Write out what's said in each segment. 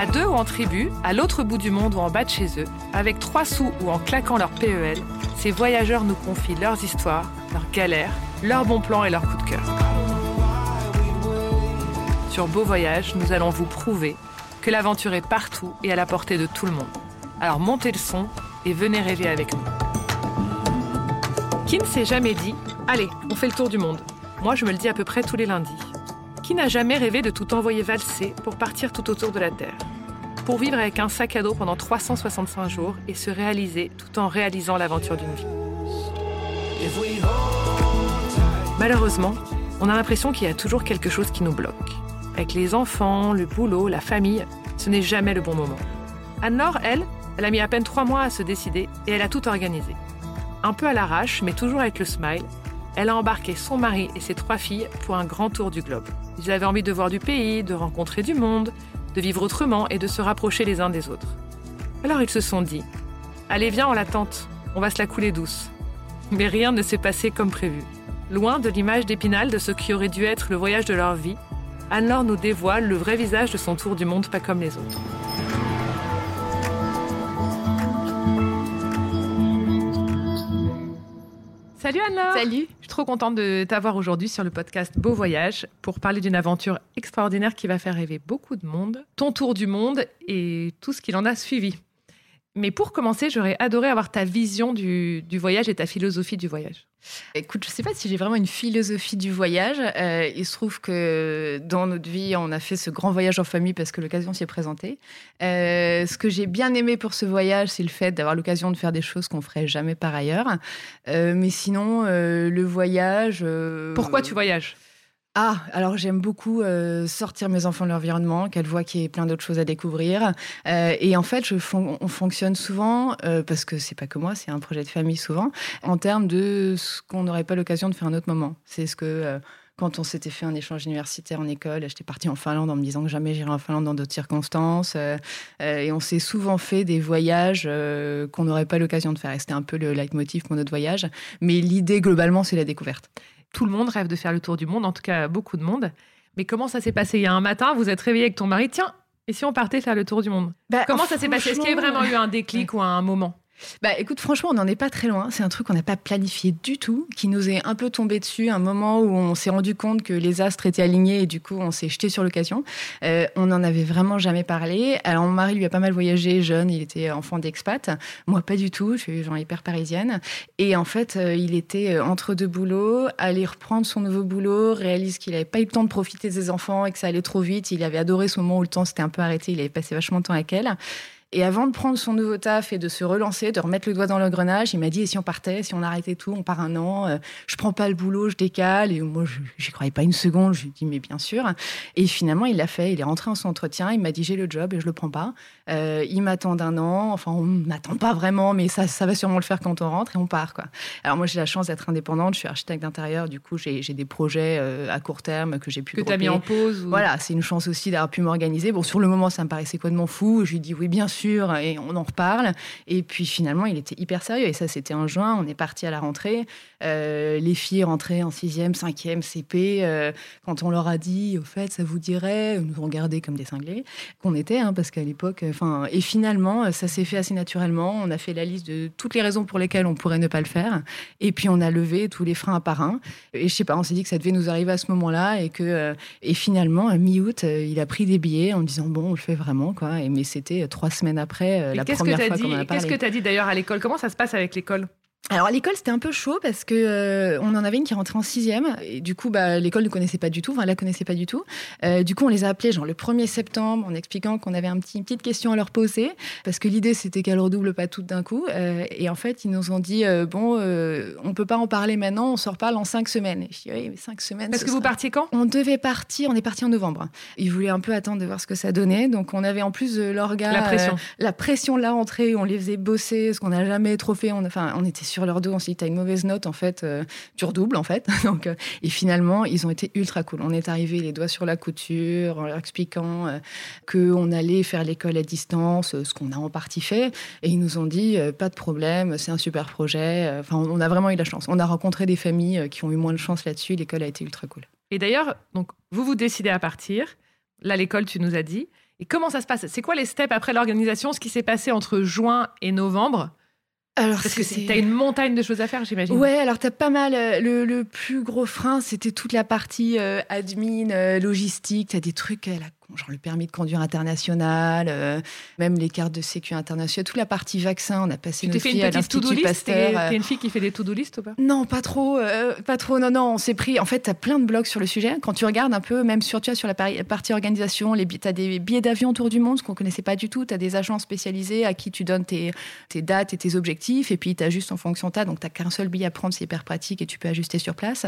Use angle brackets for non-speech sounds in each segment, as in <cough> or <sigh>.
À deux ou en tribu, à l'autre bout du monde ou en bas de chez eux, avec trois sous ou en claquant leur PEL, ces voyageurs nous confient leurs histoires, leurs galères, leurs bons plans et leurs coups de cœur. Sur Beau Voyage, nous allons vous prouver que l'aventure est partout et à la portée de tout le monde. Alors montez le son et venez rêver avec nous. Qui ne s'est jamais dit Allez, on fait le tour du monde Moi, je me le dis à peu près tous les lundis. Qui n'a jamais rêvé de tout envoyer valser pour partir tout autour de la Terre Pour vivre avec un sac à dos pendant 365 jours et se réaliser tout en réalisant l'aventure d'une vie. Malheureusement, on a l'impression qu'il y a toujours quelque chose qui nous bloque. Avec les enfants, le boulot, la famille, ce n'est jamais le bon moment. Anne-Laure, elle, elle a mis à peine trois mois à se décider et elle a tout organisé. Un peu à l'arrache, mais toujours avec le smile, elle a embarqué son mari et ses trois filles pour un grand tour du globe. Ils avaient envie de voir du pays, de rencontrer du monde, de vivre autrement et de se rapprocher les uns des autres. Alors ils se sont dit Allez, viens, on la tente, on va se la couler douce. Mais rien ne s'est passé comme prévu. Loin de l'image d'Épinal de ce qui aurait dû être le voyage de leur vie, Anne-Laure nous dévoile le vrai visage de son tour du monde pas comme les autres. Salut Anne-Laure Salut trop contente de t'avoir aujourd'hui sur le podcast Beau Voyage pour parler d'une aventure extraordinaire qui va faire rêver beaucoup de monde, ton tour du monde et tout ce qu'il en a suivi. Mais pour commencer, j'aurais adoré avoir ta vision du, voyage et ta philosophie du voyage. Écoute, je ne sais pas si j'ai vraiment une philosophie du voyage. Euh, il se trouve que dans notre vie, on a fait ce grand voyage en famille parce que l'occasion s'y est présentée. Euh, ce que j'ai bien aimé pour ce voyage, c'est le fait d'avoir l'occasion de faire des choses qu'on ferait jamais par ailleurs. Euh, mais sinon, le voyage. Pourquoi tu voyages? Ah, alors j'aime beaucoup euh, sortir mes enfants de l'environnement, qu'elles voient qu'il y a plein d'autres choses à découvrir. Euh, et en fait, on fonctionne souvent, euh, parce que c'est pas que moi, c'est un projet de famille souvent, en termes de ce qu'on n'aurait pas l'occasion de faire un autre moment. C'est ce que quand on s'était fait un échange universitaire en école, j'étais partie en Finlande en me disant que jamais j'irai en Finlande dans d'autres circonstances. et on s'est souvent fait des voyages qu'on n'aurait pas l'occasion de faire. Et c'était un peu le leitmotiv pour notre voyage. Mais l'idée, globalement, c'est la découverte tout le monde rêve de faire le tour du monde, en tout cas beaucoup de monde. Mais comment ça s'est passé? Il y a un matin, vous êtes réveillé avec ton mari, tiens, et si on partait faire le tour du monde? Bah, Comment ça s'est passé? Est-ce qu'il y a vraiment eu un déclic ou un moment? Bah écoute, franchement, on n'en est pas très loin. C'est un truc qu'on n'a pas planifié du tout, qui nous est un peu tombé dessus, un moment où on s'est rendu compte que les astres étaient alignés et du coup on s'est jeté sur l'occasion. Euh, on n'en avait vraiment jamais parlé. Alors mon mari lui a pas mal voyagé jeune, il était enfant d'expat. Moi pas du tout, je suis genre hyper parisienne. Et en fait, euh, il était euh, entre deux boulots, aller reprendre son nouveau boulot, réalise qu'il n'avait pas eu le temps de profiter de ses enfants et que ça allait trop vite. Il avait adoré ce moment où le temps s'était un peu arrêté, il avait passé vachement de temps avec elle. Et avant de prendre son nouveau taf et de se relancer, de remettre le doigt dans l'engrenage, il m'a dit et si on partait, si on arrêtait tout, on part un an, euh, je prends pas le boulot, je décale. Et moi, j'y croyais pas une seconde. Je lui ai dit mais bien sûr. Et finalement, il l'a fait. Il est rentré en son entretien. Il m'a dit j'ai le job et je le prends pas. Euh, il m'attend d'un an. Enfin, on m'attend pas vraiment, mais ça, ça va sûrement le faire quand on rentre et on part quoi. Alors moi, j'ai la chance d'être indépendante. Je suis architecte d'intérieur. Du coup, j'ai des projets euh, à court terme que j'ai pu que tu as mis en pause. Voilà, c'est une chance aussi d'avoir pu m'organiser. Bon, sur le moment, ça me paraissait quoi de mon fou. Je lui ai dit oui, bien sûr et on en reparle. Et puis finalement, il était hyper sérieux. Et ça, c'était en juin. On est parti à la rentrée. Euh, les filles rentraient en sixième, cinquième CP. Euh, quand on leur a dit, au fait, ça vous dirait, nous ont comme des cinglés qu'on était, hein, parce qu'à l'époque, enfin, et finalement, ça s'est fait assez naturellement. On a fait la liste de toutes les raisons pour lesquelles on pourrait ne pas le faire. Et puis on a levé tous les freins à par un. Et je sais pas, on s'est dit que ça devait nous arriver à ce moment-là et que, euh, et finalement, mi-août, il a pris des billets en disant bon, on le fait vraiment, quoi. Et, mais c'était trois semaines après la première fois qu'on en a parlé. Qu'est-ce que tu as dit d'ailleurs à l'école? Comment ça se passe avec l'école? Alors à l'école c'était un peu chaud parce que euh, on en avait une qui rentrait en sixième et du coup bah, l'école ne connaissait pas du tout, enfin la connaissait pas du tout. Euh, du coup on les a appelés genre le 1er septembre en expliquant qu'on avait un petit, une petite question à leur poser parce que l'idée c'était qu'elles redoublent pas toutes d'un coup euh, et en fait ils nous ont dit bon on peut pas en parler maintenant, on se reparle en cinq semaines. Et je dis oui mais cinq semaines. Parce que vous partiez quand? On devait partir, on est parti en novembre. Ils voulaient un peu attendre de voir ce que ça donnait donc on avait en plus l'orga la pression, la pression de la rentrée, on les faisait bosser, ce qu'on n'a jamais trop fait, on, enfin on était sur leur dos, on s'est dit une mauvaise note, en fait, euh, tu redoubles, en fait. <laughs> Donc, euh, et finalement, ils ont été ultra cool. On est arrivé les doigts sur la couture, en leur expliquant euh, qu'on allait faire l'école à distance, ce qu'on a en partie fait. Et ils nous ont dit, pas de problème, c'est un super projet. Enfin, on a vraiment eu la chance. On a rencontré des familles qui ont eu moins de chance là-dessus. L'école a été ultra cool. Et d'ailleurs, donc, vous vous décidez à partir. Là, l'école, tu nous as dit. Et comment ça se passe? C'est quoi les steps après l'organisation? Ce qui s'est passé entre juin et novembre? Alors, Parce que tu as une montagne de choses à faire, j'imagine. Ouais, alors tu as pas mal. Euh, le, plus gros frein, c'était toute la partie euh, admin, euh, logistique. Tu as des trucs à la genre le permis de conduire international, euh, même les cartes de sécu internationales, toute la partie vaccin. On a passé tu nos filles à l'Institut Pasteur. T'es une fille qui fait des to-do list ou pas? Non, pas trop, euh, pas trop. Non, non, on s'est pris. En fait, t'as plein de blogs sur le sujet. Quand tu regardes un peu, même sur, tu vois, sur la partie organisation, les, t'as des billets d'avion autour du monde, ce qu'on connaissait pas du tout. T'as des agents spécialisés à qui tu donnes tes, tes dates et tes objectifs, et puis t'ajustes en fonction de ça. Donc t'as qu'un seul billet à prendre, c'est hyper pratique et tu peux ajuster sur place.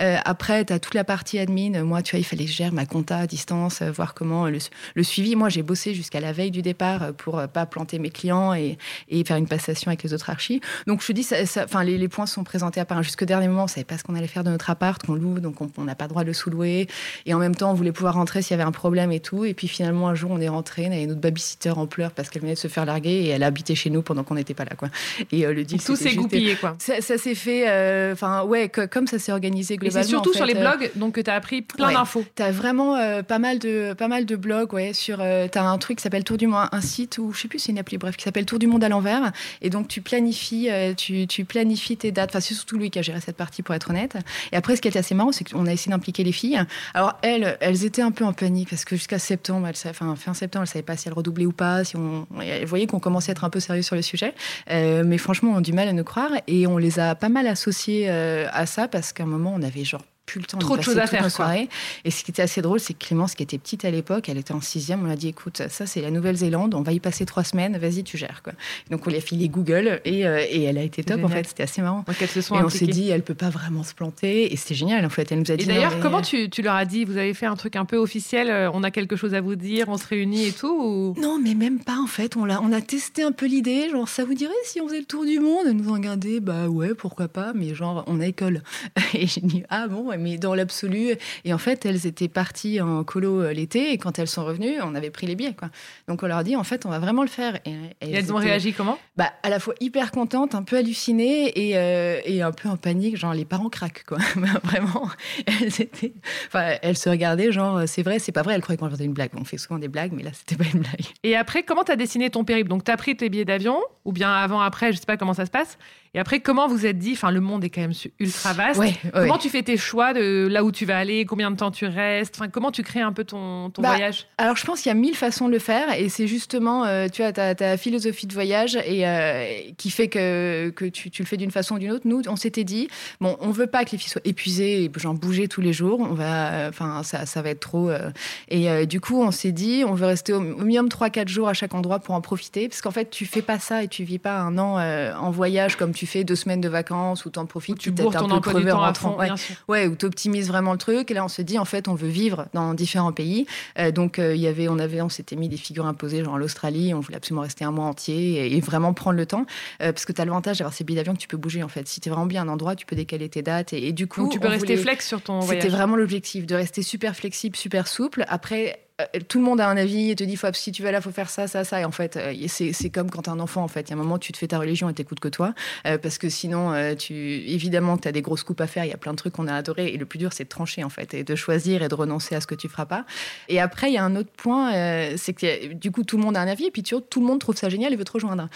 Euh, après, t'as toute la partie admin. Moi, tu vois, il fallait gère ma compta à distance, voir comment le, le suivi. Moi, j'ai bossé jusqu'à la veille du départ euh, pour euh, pas planter mes clients et, faire une passation avec les autres archis. Donc, je dis, enfin, les, points sont présentés à part. Jusqu'au dernier moment, on savait pas ce qu'on allait faire de notre appart qu'on loue, donc on n'a pas le droit de le sous-louer. Et en même temps, on voulait pouvoir rentrer s'il y avait un problème et tout. Et puis finalement, un jour, on est rentré, on avait notre babysitter en pleurs parce qu'elle venait de se faire larguer et elle a habité chez nous pendant qu'on n'était pas là, quoi. Et euh, le deal, tout s'est goupillé, quoi. Ça, s'est fait, enfin, ouais, comme ça s'est organisé globalement. Et c'est surtout sur les blogs, donc que tu as appris plein d'infos. Tu as vraiment pas mal de pas mal de blogs, ouais, sur, euh, tu as un truc qui s'appelle Tour du Monde, un site ou je sais plus, c'est une appli, bref, qui s'appelle Tour du Monde à l'envers. Et donc, tu planifies, euh, tu, tu, planifies tes dates. Enfin, c'est surtout lui qui a géré cette partie, pour être honnête. Et après, ce qui était assez marrant, c'est qu'on a essayé d'impliquer les filles. Alors, elles, elles étaient un peu en panique parce que jusqu'à septembre, elles, enfin, fin septembre, elles savaient pas si elles redoublaient ou pas. Si on, elles qu'on commençait à être un peu sérieux sur le sujet. Euh, mais franchement, on a du mal à nous croire. Et on les a pas mal associées à ça parce qu'à un moment, on avait genre plus le temps Trop de, choses à faire. Soirée. Et ce qui était assez drôle, c'est que Clémence, qui était petite à l'époque, elle était en sixième, on a dit écoute, ça c'est la Nouvelle-Zélande, on va y passer trois semaines, vas-y, tu gères. Quoi. Donc on lui a filé Google et, euh, et elle a été top en fait, c'était assez marrant. Donc, se sont et on s'est dit, elle peut pas vraiment se planter et c'était génial en fait. Elle nous a dit. Et d'ailleurs, comment tu, tu, leur as dit Vous avez fait un truc un peu officiel, euh, on a quelque chose à vous dire, on se réunit et tout Non, mais même pas en fait. On a, on a testé un peu l'idée, genre ça vous dirait si on faisait le tour du monde? Elle nous ont regardé, bah ouais, pourquoi pas, mais genre on a école. <laughs> Et j'ai dit, ah bon, mais dans l'absolu, et en fait, elles étaient parties en colo euh, l'été et quand elles sont revenues, on avait pris les billets. Quoi. Donc on leur dit, en fait, on va vraiment le faire. Et, elles, ont réagi comment? Bah, À la fois hyper contentes, un peu hallucinées et, euh, et un peu en panique, genre les parents craquent. Quoi. <laughs> vraiment, elles, étaient... enfin, elles se regardaient, genre c'est vrai, c'est pas vrai. Elles croyaient qu'on faisait une blague. On fait souvent des blagues, mais là, c'était pas une blague. Et après, comment tu as dessiné ton périple? Donc tu as pris tes billets d'avion, ou bien avant, après, je sais pas comment ça se passe. Et après, comment vous êtes dit, enfin, le monde est quand même ultra vaste. comment tu fais tes choix de là où tu vas aller, combien de temps tu restes Enfin, comment tu crées un peu ton, ton bah, voyage? Alors, je pense qu'il y a mille façons de le faire, et c'est justement, euh, tu ta, ta, philosophie de voyage et euh, qui fait que, que tu, tu le fais d'une façon ou d'une autre. Nous, on s'était dit, bon, on veut pas que les filles soient épuisées et genre bouger tous les jours. On va, enfin, ça, ça va être trop. Euh, et du coup, on s'est dit, on veut rester au, minimum 3-4 jours à chaque endroit pour en profiter, parce qu'en fait, tu fais pas ça et tu vis pas un an en voyage comme tu tu fais deux semaines de vacances ou t'en profites, tu bourres ton emploi du temps à fond, ouais. ouais, ou t'optimises vraiment le truc. Et là, on se dit, en fait, on veut vivre dans différents pays. Euh, donc, euh, il y avait, on avait, on s'était mis des figures imposées, genre l'Australie. On voulait absolument rester un mois entier et, vraiment prendre le temps, euh, parce que tu as l'avantage d'avoir ces billets d'avion que tu peux bouger. En fait, si tu es vraiment bien un endroit, tu peux décaler tes dates et, du coup, tu peux rester flex sur ton voyage. C'était vraiment l'objectif de rester super flexible, super souple. Après, tout le monde a un avis et te dit si tu vas là, faut faire ça, ça, ça. Et en fait, euh, c'est comme quand un enfant. En fait, il y a un moment, tu te fais ta religion et t'écoutes que toi, euh, parce que sinon, tu évidemment, tu as des grosses coupes à faire. Il y a plein de trucs qu'on a adorés et le plus dur, c'est de trancher en fait et de choisir et de renoncer à ce que tu feras pas. Et après, il y a un autre point, c'est que du coup, tout le monde a un avis et puis tu, tout le monde trouve ça génial et veut te rejoindre.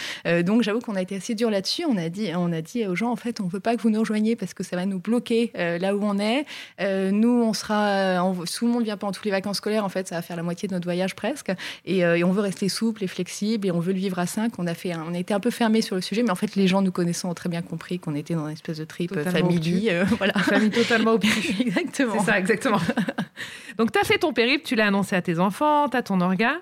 donc, j'avoue qu'on a été assez dur là-dessus. On a dit, on a dit aux gens en fait, on veut pas que vous nous rejoigniez parce que ça va nous bloquer là où on est. nous, on sera, tout le monde vient pas en toutes les vacances scolaires. En fait, ça va faire la moitié de notre voyage presque. Euh, et, on veut rester souple et flexible et on veut le vivre à cinq. On a fait, on a été un peu fermé sur le sujet, mais en fait, les gens nous connaissant ont très bien compris qu'on était dans une espèce de trip euh, famille. Euh, voilà. <laughs> Famille totalement au <laughs> exactement. C'est ça, exactement. <laughs> Donc, tu as fait ton périple, tu l'as annoncé à tes enfants, tu as ton orga.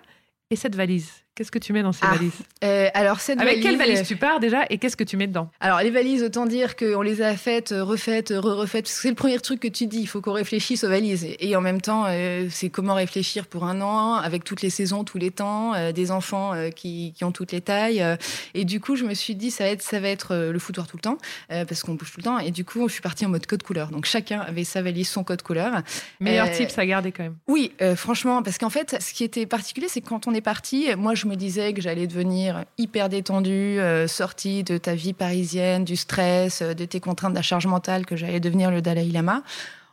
Et cette valise, Qu'est-ce que tu mets dans ces ah, valises euh, Alors cette Avec quelle valise tu pars déjà et qu'est-ce que tu mets dedans Alors les valises, autant dire qu'on les a faites, euh, refaites, re-refaites. C'est le premier truc que tu dis. Il faut qu'on réfléchisse aux valises. Et en même temps, euh, c'est comment réfléchir pour un an avec toutes les saisons, tous les temps, des enfants qui, qui, ont toutes les tailles. et du coup, je me suis dit ça va être ça va être le foutoir tout le temps parce qu'on bouge tout le temps. Et du coup, je suis partie en mode code couleur. Donc chacun avait sa valise, son code couleur. Meilleur type, ça gardait quand même. Oui, franchement, parce qu'en fait, ce qui était particulier, c'est que quand on est parti, moi, je me disais que j'allais devenir hyper détendue, euh, sortie de ta vie parisienne, du stress, euh, de tes contraintes de la charge mentale, que j'allais devenir le Dalai Lama.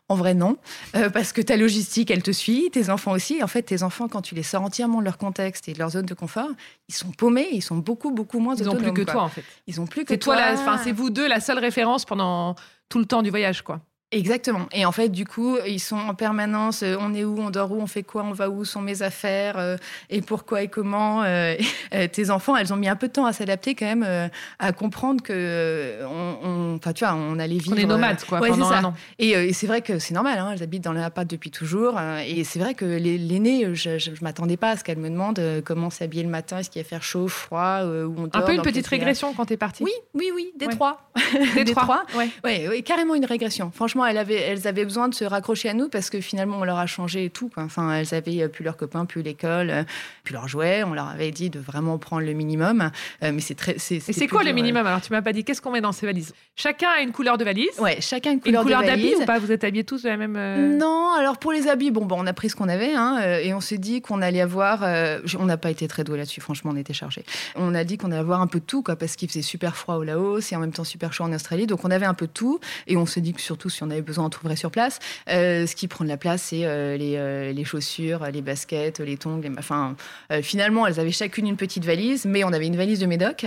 En vrai, non, euh, parce que ta logistique, elle te suit, tes enfants aussi. En fait, tes enfants, quand tu les sors entièrement de leur contexte et de leur zone de confort, ils sont paumés, ils sont beaucoup, beaucoup moins ils autonomes. Ils n'ont plus que toi, en fait. Ils ont plus que c'est toi. toi c'est vous deux la seule référence pendant tout le temps du voyage, quoi. Exactement. Et en fait, du coup, ils sont en permanence. Euh, on est où On dort où On fait quoi On va où Sont mes affaires euh, Et pourquoi et comment euh, <laughs> Tes enfants, elles ont mis un peu de temps à s'adapter quand même, à comprendre que, on, enfin, tu vois, on allait vivre. On est nomades, quoi, pendant un an. Et, c'est vrai que c'est normal. Hein, elles habitent dans l'appart depuis toujours. et c'est vrai que l'aînée, je, je, m'attendais pas à ce qu'elle me demande comment s'habiller le matin, est-ce qu'il va faire chaud, froid, où on dort. Un peu une petite régression quand tu es partie? Oui, oui, oui, des trois. Des, <laughs> trois. Ouais. Ouais, carrément une régression. Franchement elles avaient, elles avaient besoin de se raccrocher à nous parce que finalement, on leur a changé tout. Enfin, elles avaient euh, plus leurs copains, plus l'école, euh, plus leurs jouets. On leur avait dit de vraiment prendre le minimum. Euh, mais c'est très. C'est, c'est quoi le minimum Alors, tu m'as pas dit qu'est-ce qu'on met dans ces valises? Chacun a une couleur de valise? Ouais, chacun a une couleur, une couleur d'habit ou pas? Vous êtes habillés tous de la même. Non, alors pour les habits, bon, bon, on a pris ce qu'on avait hein, et on s'est dit qu'on allait avoir. on n'a pas été très doué là-dessus, franchement, on était chargés. On a dit qu'on allait avoir un peu de tout, quoi, parce qu'il faisait super froid au Laos et en même temps super chaud en Australie. Donc on avait un peu de tout et on s'est dit que surtout si on avait besoin, on trouverait sur place. Euh, ce qui prend de la place, c'est euh, euh, les, chaussures, les baskets, les tongs. Les... Enfin, finalement, elles avaient chacune une petite valise, mais on avait une valise de médoc.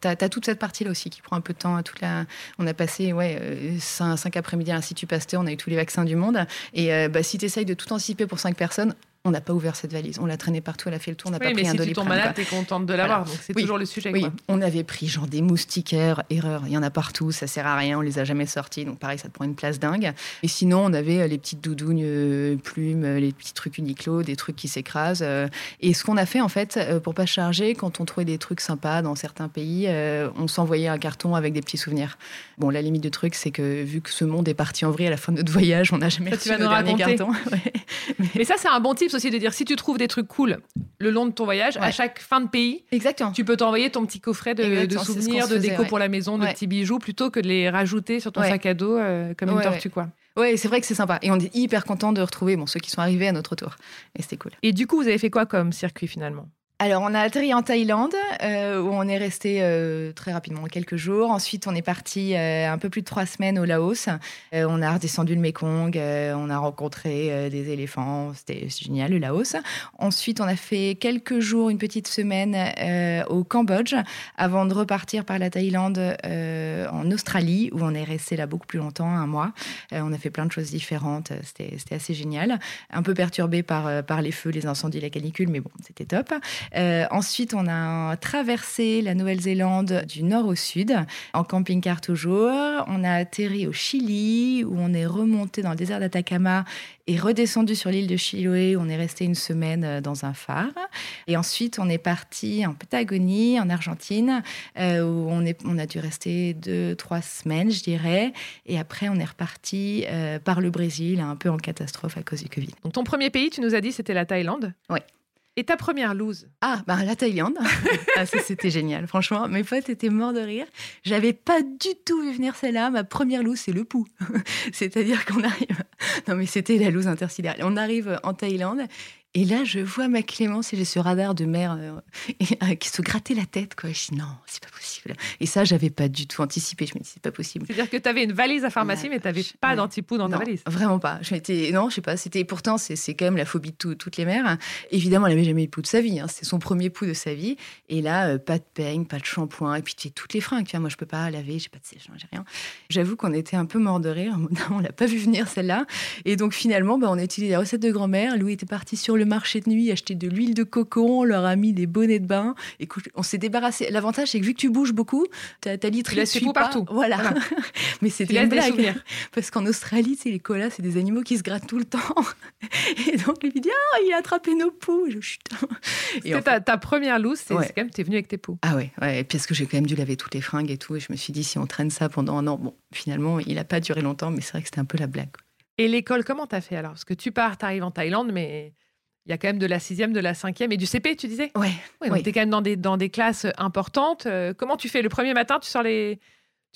tu as, toute cette partie-là aussi qui prend un peu de temps. Toute la... On a passé ouais, 5, après-midi à l'Institut Pasteur, on a eu tous les vaccins du monde. Et bah, si tu essayes de tout anticiper pour 5 personnes, on n'a pas ouvert cette valise. On l'a traînée partout, elle a fait le tour, on n'a pas pris un doliprane. Mais si tu tombes malade, t'es contente de l'avoir, donc c'est toujours le sujet. Oui, on avait pris genre des moustiquaires, erreur, il y en a partout, ça sert à rien, on les a jamais sortis, donc pareil, ça te prend une place dingue. Et sinon, on avait euh, les petites doudounes euh, plumes, euh, les petits trucs Uniqlo, des trucs qui s'écrasent. Et ce qu'on a fait en fait, pour pas charger, quand on trouvait des trucs sympas dans certains pays, on s'envoyait un carton avec des petits souvenirs. Bon, la limite de truc, c'est que vu que ce monde est parti en vrille à la fin de notre voyage, on n'a jamais reçu le dernier carton. <laughs> Mais ça, c'est un bon type aussi de dire si tu trouves des trucs cool le long de ton voyage, à chaque fin de pays, Exactement. tu peux t'envoyer ton petit coffret de, souvenirs, de déco pour la maison, de petits bijoux, plutôt que de les rajouter sur ton sac à dos euh, comme une tortue, quoi. Ouais, c'est vrai que c'est sympa. Et on est hyper content de retrouver bon, ceux qui sont arrivés à notre tour. Et c'était cool. Et du coup, vous avez fait quoi comme circuit finalement? Alors, on a atterri en Thaïlande, euh, où on est resté euh, très rapidement, quelques jours. Ensuite, on est parti euh, un peu plus de trois semaines au Laos. on a redescendu le Mekong, on a rencontré des éléphants, c'était génial, le Laos. Ensuite, on a fait quelques jours, une petite semaine au Cambodge, avant de repartir par la Thaïlande en Australie, où on est resté là beaucoup plus longtemps, un mois. on a fait plein de choses différentes, c'était assez génial. Un peu perturbé par, par les feux, les incendies, la canicule, mais bon, c'était top. Euh, ensuite, on a traversé la Nouvelle-Zélande du nord au sud, en camping-car toujours. On a atterri au Chili, où on est remonté dans le désert d'Atacama et redescendu sur l'île de Chiloé. On est resté une semaine euh, dans un phare. Et ensuite, on est parti en Patagonie, en Argentine, euh, où on, est, on a dû rester deux, trois semaines, je dirais. Et après, on est reparti par le Brésil, un peu en catastrophe à cause du Covid. Donc, ton premier pays, tu nous as dit, c'était la Thaïlande? Oui. Et ta première loose Ah, bah la Thaïlande. <laughs> ah, c'était génial. Franchement, mes potes étaient morts de rire. J'avais pas du tout vu venir celle-là. Ma première loose, c'est le pouls. <laughs> C'est-à-dire qu'on arrive. Non, mais c'était la loose interstellaire. On arrive en Thaïlande Et là, je vois ma Clémence et j'ai ce radar de mère qui se grattait la tête. Quoi. Je dis non, c'est pas possible. Et ça, j'avais pas du tout anticipé. Je me dis c'est pas possible. C'est-à-dire que tu avais une valise à pharmacie, mais tu n'avais pas d'antipou dans ta valise. Vraiment pas. Je non, je sais pas. C'était pourtant c'est quand même la phobie de toutes les mères. Évidemment, elle n'avait jamais eu de pouls de sa vie. Hein. C'était son premier pouls de sa vie. Et là, pas de peigne, pas de shampoing. Et puis tu toutes les fringues. Moi, je peux pas laver, j'ai pas de sèche, j'ai rien. J'avoue qu'on était un peu mort de rire. <laughs> On l'a pas vu venir celle-là. Et donc finalement, bah, on a utilisé la recette de grand-mère. Louis était parti sur le marché de nuit acheter de l'huile de coco. On leur a mis des bonnets de bain. Écoute, on s'est débarrassé. L'avantage, c'est que vu que tu bouges beaucoup, ta, ta literie suit partout. Voilà. <laughs> Mais c'était une blague. Parce qu'en Australie, les koalas, c'est des animaux qui se grattent tout le temps. <laughs> Et donc, lui dit Ah, il a attrapé nos poux. Je, C'était ta, ta, première loose, c'est quand même, tu es venu avec tes poux. Ah ouais, ouais. Parce que j'ai quand même dû laver toutes les fringues et tout. Et je me suis dit, si on traîne ça pendant un an, bon, finalement, il n'a pas duré longtemps, mais c'est vrai que c'était un peu la blague. Et l'école, comment t'as fait alors? Parce que tu pars, t'arrives en Thaïlande, mais il y a quand même de la sixième, de la cinquième et du CP, tu disais? Ouais. ouais donc tu es quand même dans des, dans des classes importantes. Euh, comment tu fais? Le premier matin, tu sors les,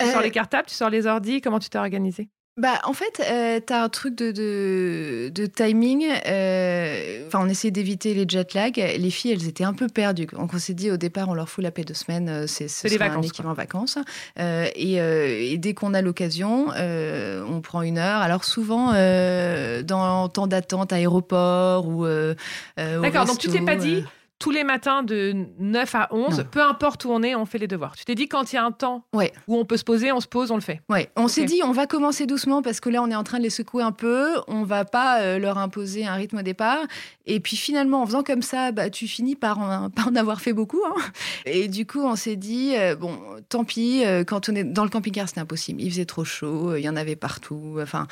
tu sors euh, les cartables, tu sors les ordis Comment tu t'es organisé bah, en fait, euh, tu as un truc de, de, timing. Euh, on essayait d'éviter les jet lag. Les filles, elles étaient un peu perdues. Donc, on s'est dit au départ, on leur fout la paix de semaine. Euh, c'est les vacances, un équivalent vacances. Et, dès qu'on a l'occasion, on prend une heure. Alors, souvent, dans temps d'attente, aéroport ou. D'accord, donc tu t'es pas dit tous les matins de 9 à 11, peu importe où on est, on fait les devoirs. Tu t'es dit quand il y a un temps ouais. où on peut se poser, on se pose, on le fait. Ouais, on s'est dit on va commencer doucement parce que là on est en train de les secouer un peu, on va pas euh, leur imposer un rythme au départ et puis finalement en faisant comme ça, bah tu finis par en, <laughs> en avoir fait beaucoup hein. Et du coup, on s'est dit euh, bon, tant pis, euh, quand on est dans le camping-car, c'était impossible, il faisait trop chaud, il y en avait partout. Enfin,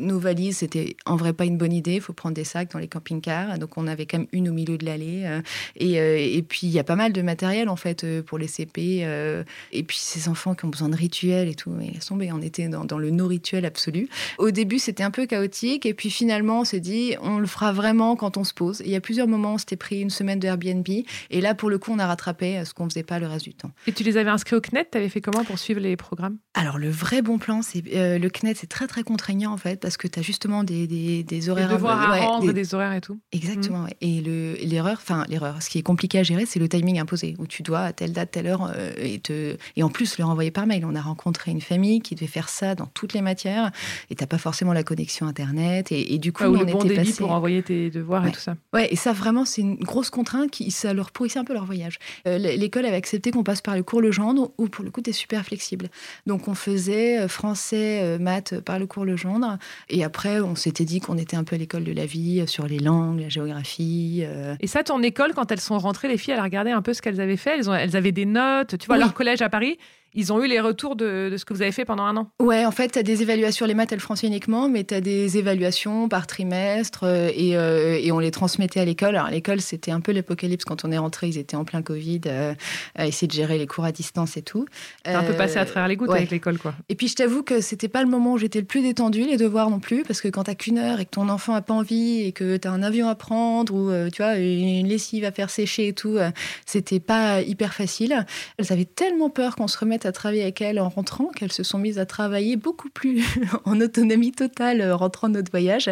nos valises, c'était en vrai pas une bonne idée, il faut prendre des sacs dans les camping-cars. Donc on avait quand même une au milieu de l'allée euh, et, puis, il y a pas mal de matériel, en fait, euh, pour les CP. Euh, et puis, ces enfants qui ont besoin de rituels et tout. Et tombé, on était dans, le no-rituel absolu. Au début, c'était un peu chaotique. Et puis, finalement, on s'est dit, on le fera vraiment quand on se pose. il y a plusieurs moments, on s'était pris une semaine de Airbnb. Et là, pour le coup, on a rattrapé ce qu'on faisait pas le reste du temps. Et tu les avais inscrits au CNET Tu avais fait comment pour suivre les programmes? Alors, le vrai bon plan, c'est le CNET, c'est très, très contraignant, en fait, parce que tu as justement des, des, horaires. Des devoirs à rendre, des... horaires et tout. Exactement. Mmh. Et l'erreur, enfin, l'erreur, ce qui est compliqué à gérer, c'est le timing imposé, où tu dois à telle date, telle heure, euh, et, te... et en plus le renvoyer par mail. On a rencontré une famille qui devait faire ça dans toutes les matières, et t'as pas forcément la connexion Internet, et, du coup, on le bon était débit pour envoyer tes devoirs et tout ça. Ouais, et ça vraiment, c'est une grosse contrainte qui ça leur pourrissait un peu leur voyage. Euh, l'école avait accepté qu'on passe par le cours Legendre, où pour le coup, t'es super flexible. Donc on faisait euh, français, maths par le cours Legendre, et après, on s'était dit qu'on était un peu à l'école de la vie, sur les langues, la géographie. Et ça, ton école, quand elles sont rentrées, les filles, elles regardaient un peu ce qu'elles avaient fait. Elles, ont, elles avaient des notes. Tu vois, leur collège à Paris, ils ont eu les retours de, ce que vous avez fait pendant un an Ouais, en fait, tu as des évaluations, les maths et le français uniquement, mais tu as des évaluations par trimestre euh, euh, et, on les transmettait à l'école. Alors, l'école, c'était un peu l'apocalypse quand on est rentré, ils étaient en plein Covid, euh, à essayer de gérer les cours à distance et tout. T'as un peu passé à travers les gouttes avec l'école, quoi. Et puis, je t'avoue que c'était pas le moment où j'étais le plus détendue, les devoirs non plus, parce que quand t'as qu'une heure et que ton enfant a pas envie et que tu as un avion à prendre ou, tu vois, une lessive à faire sécher et tout, c'était pas hyper facile. Elles avaient tellement peur qu'on se remette à travailler avec elles en rentrant, qu'elles se sont mises à travailler beaucoup plus <laughs> en autonomie totale en rentrant de notre voyage.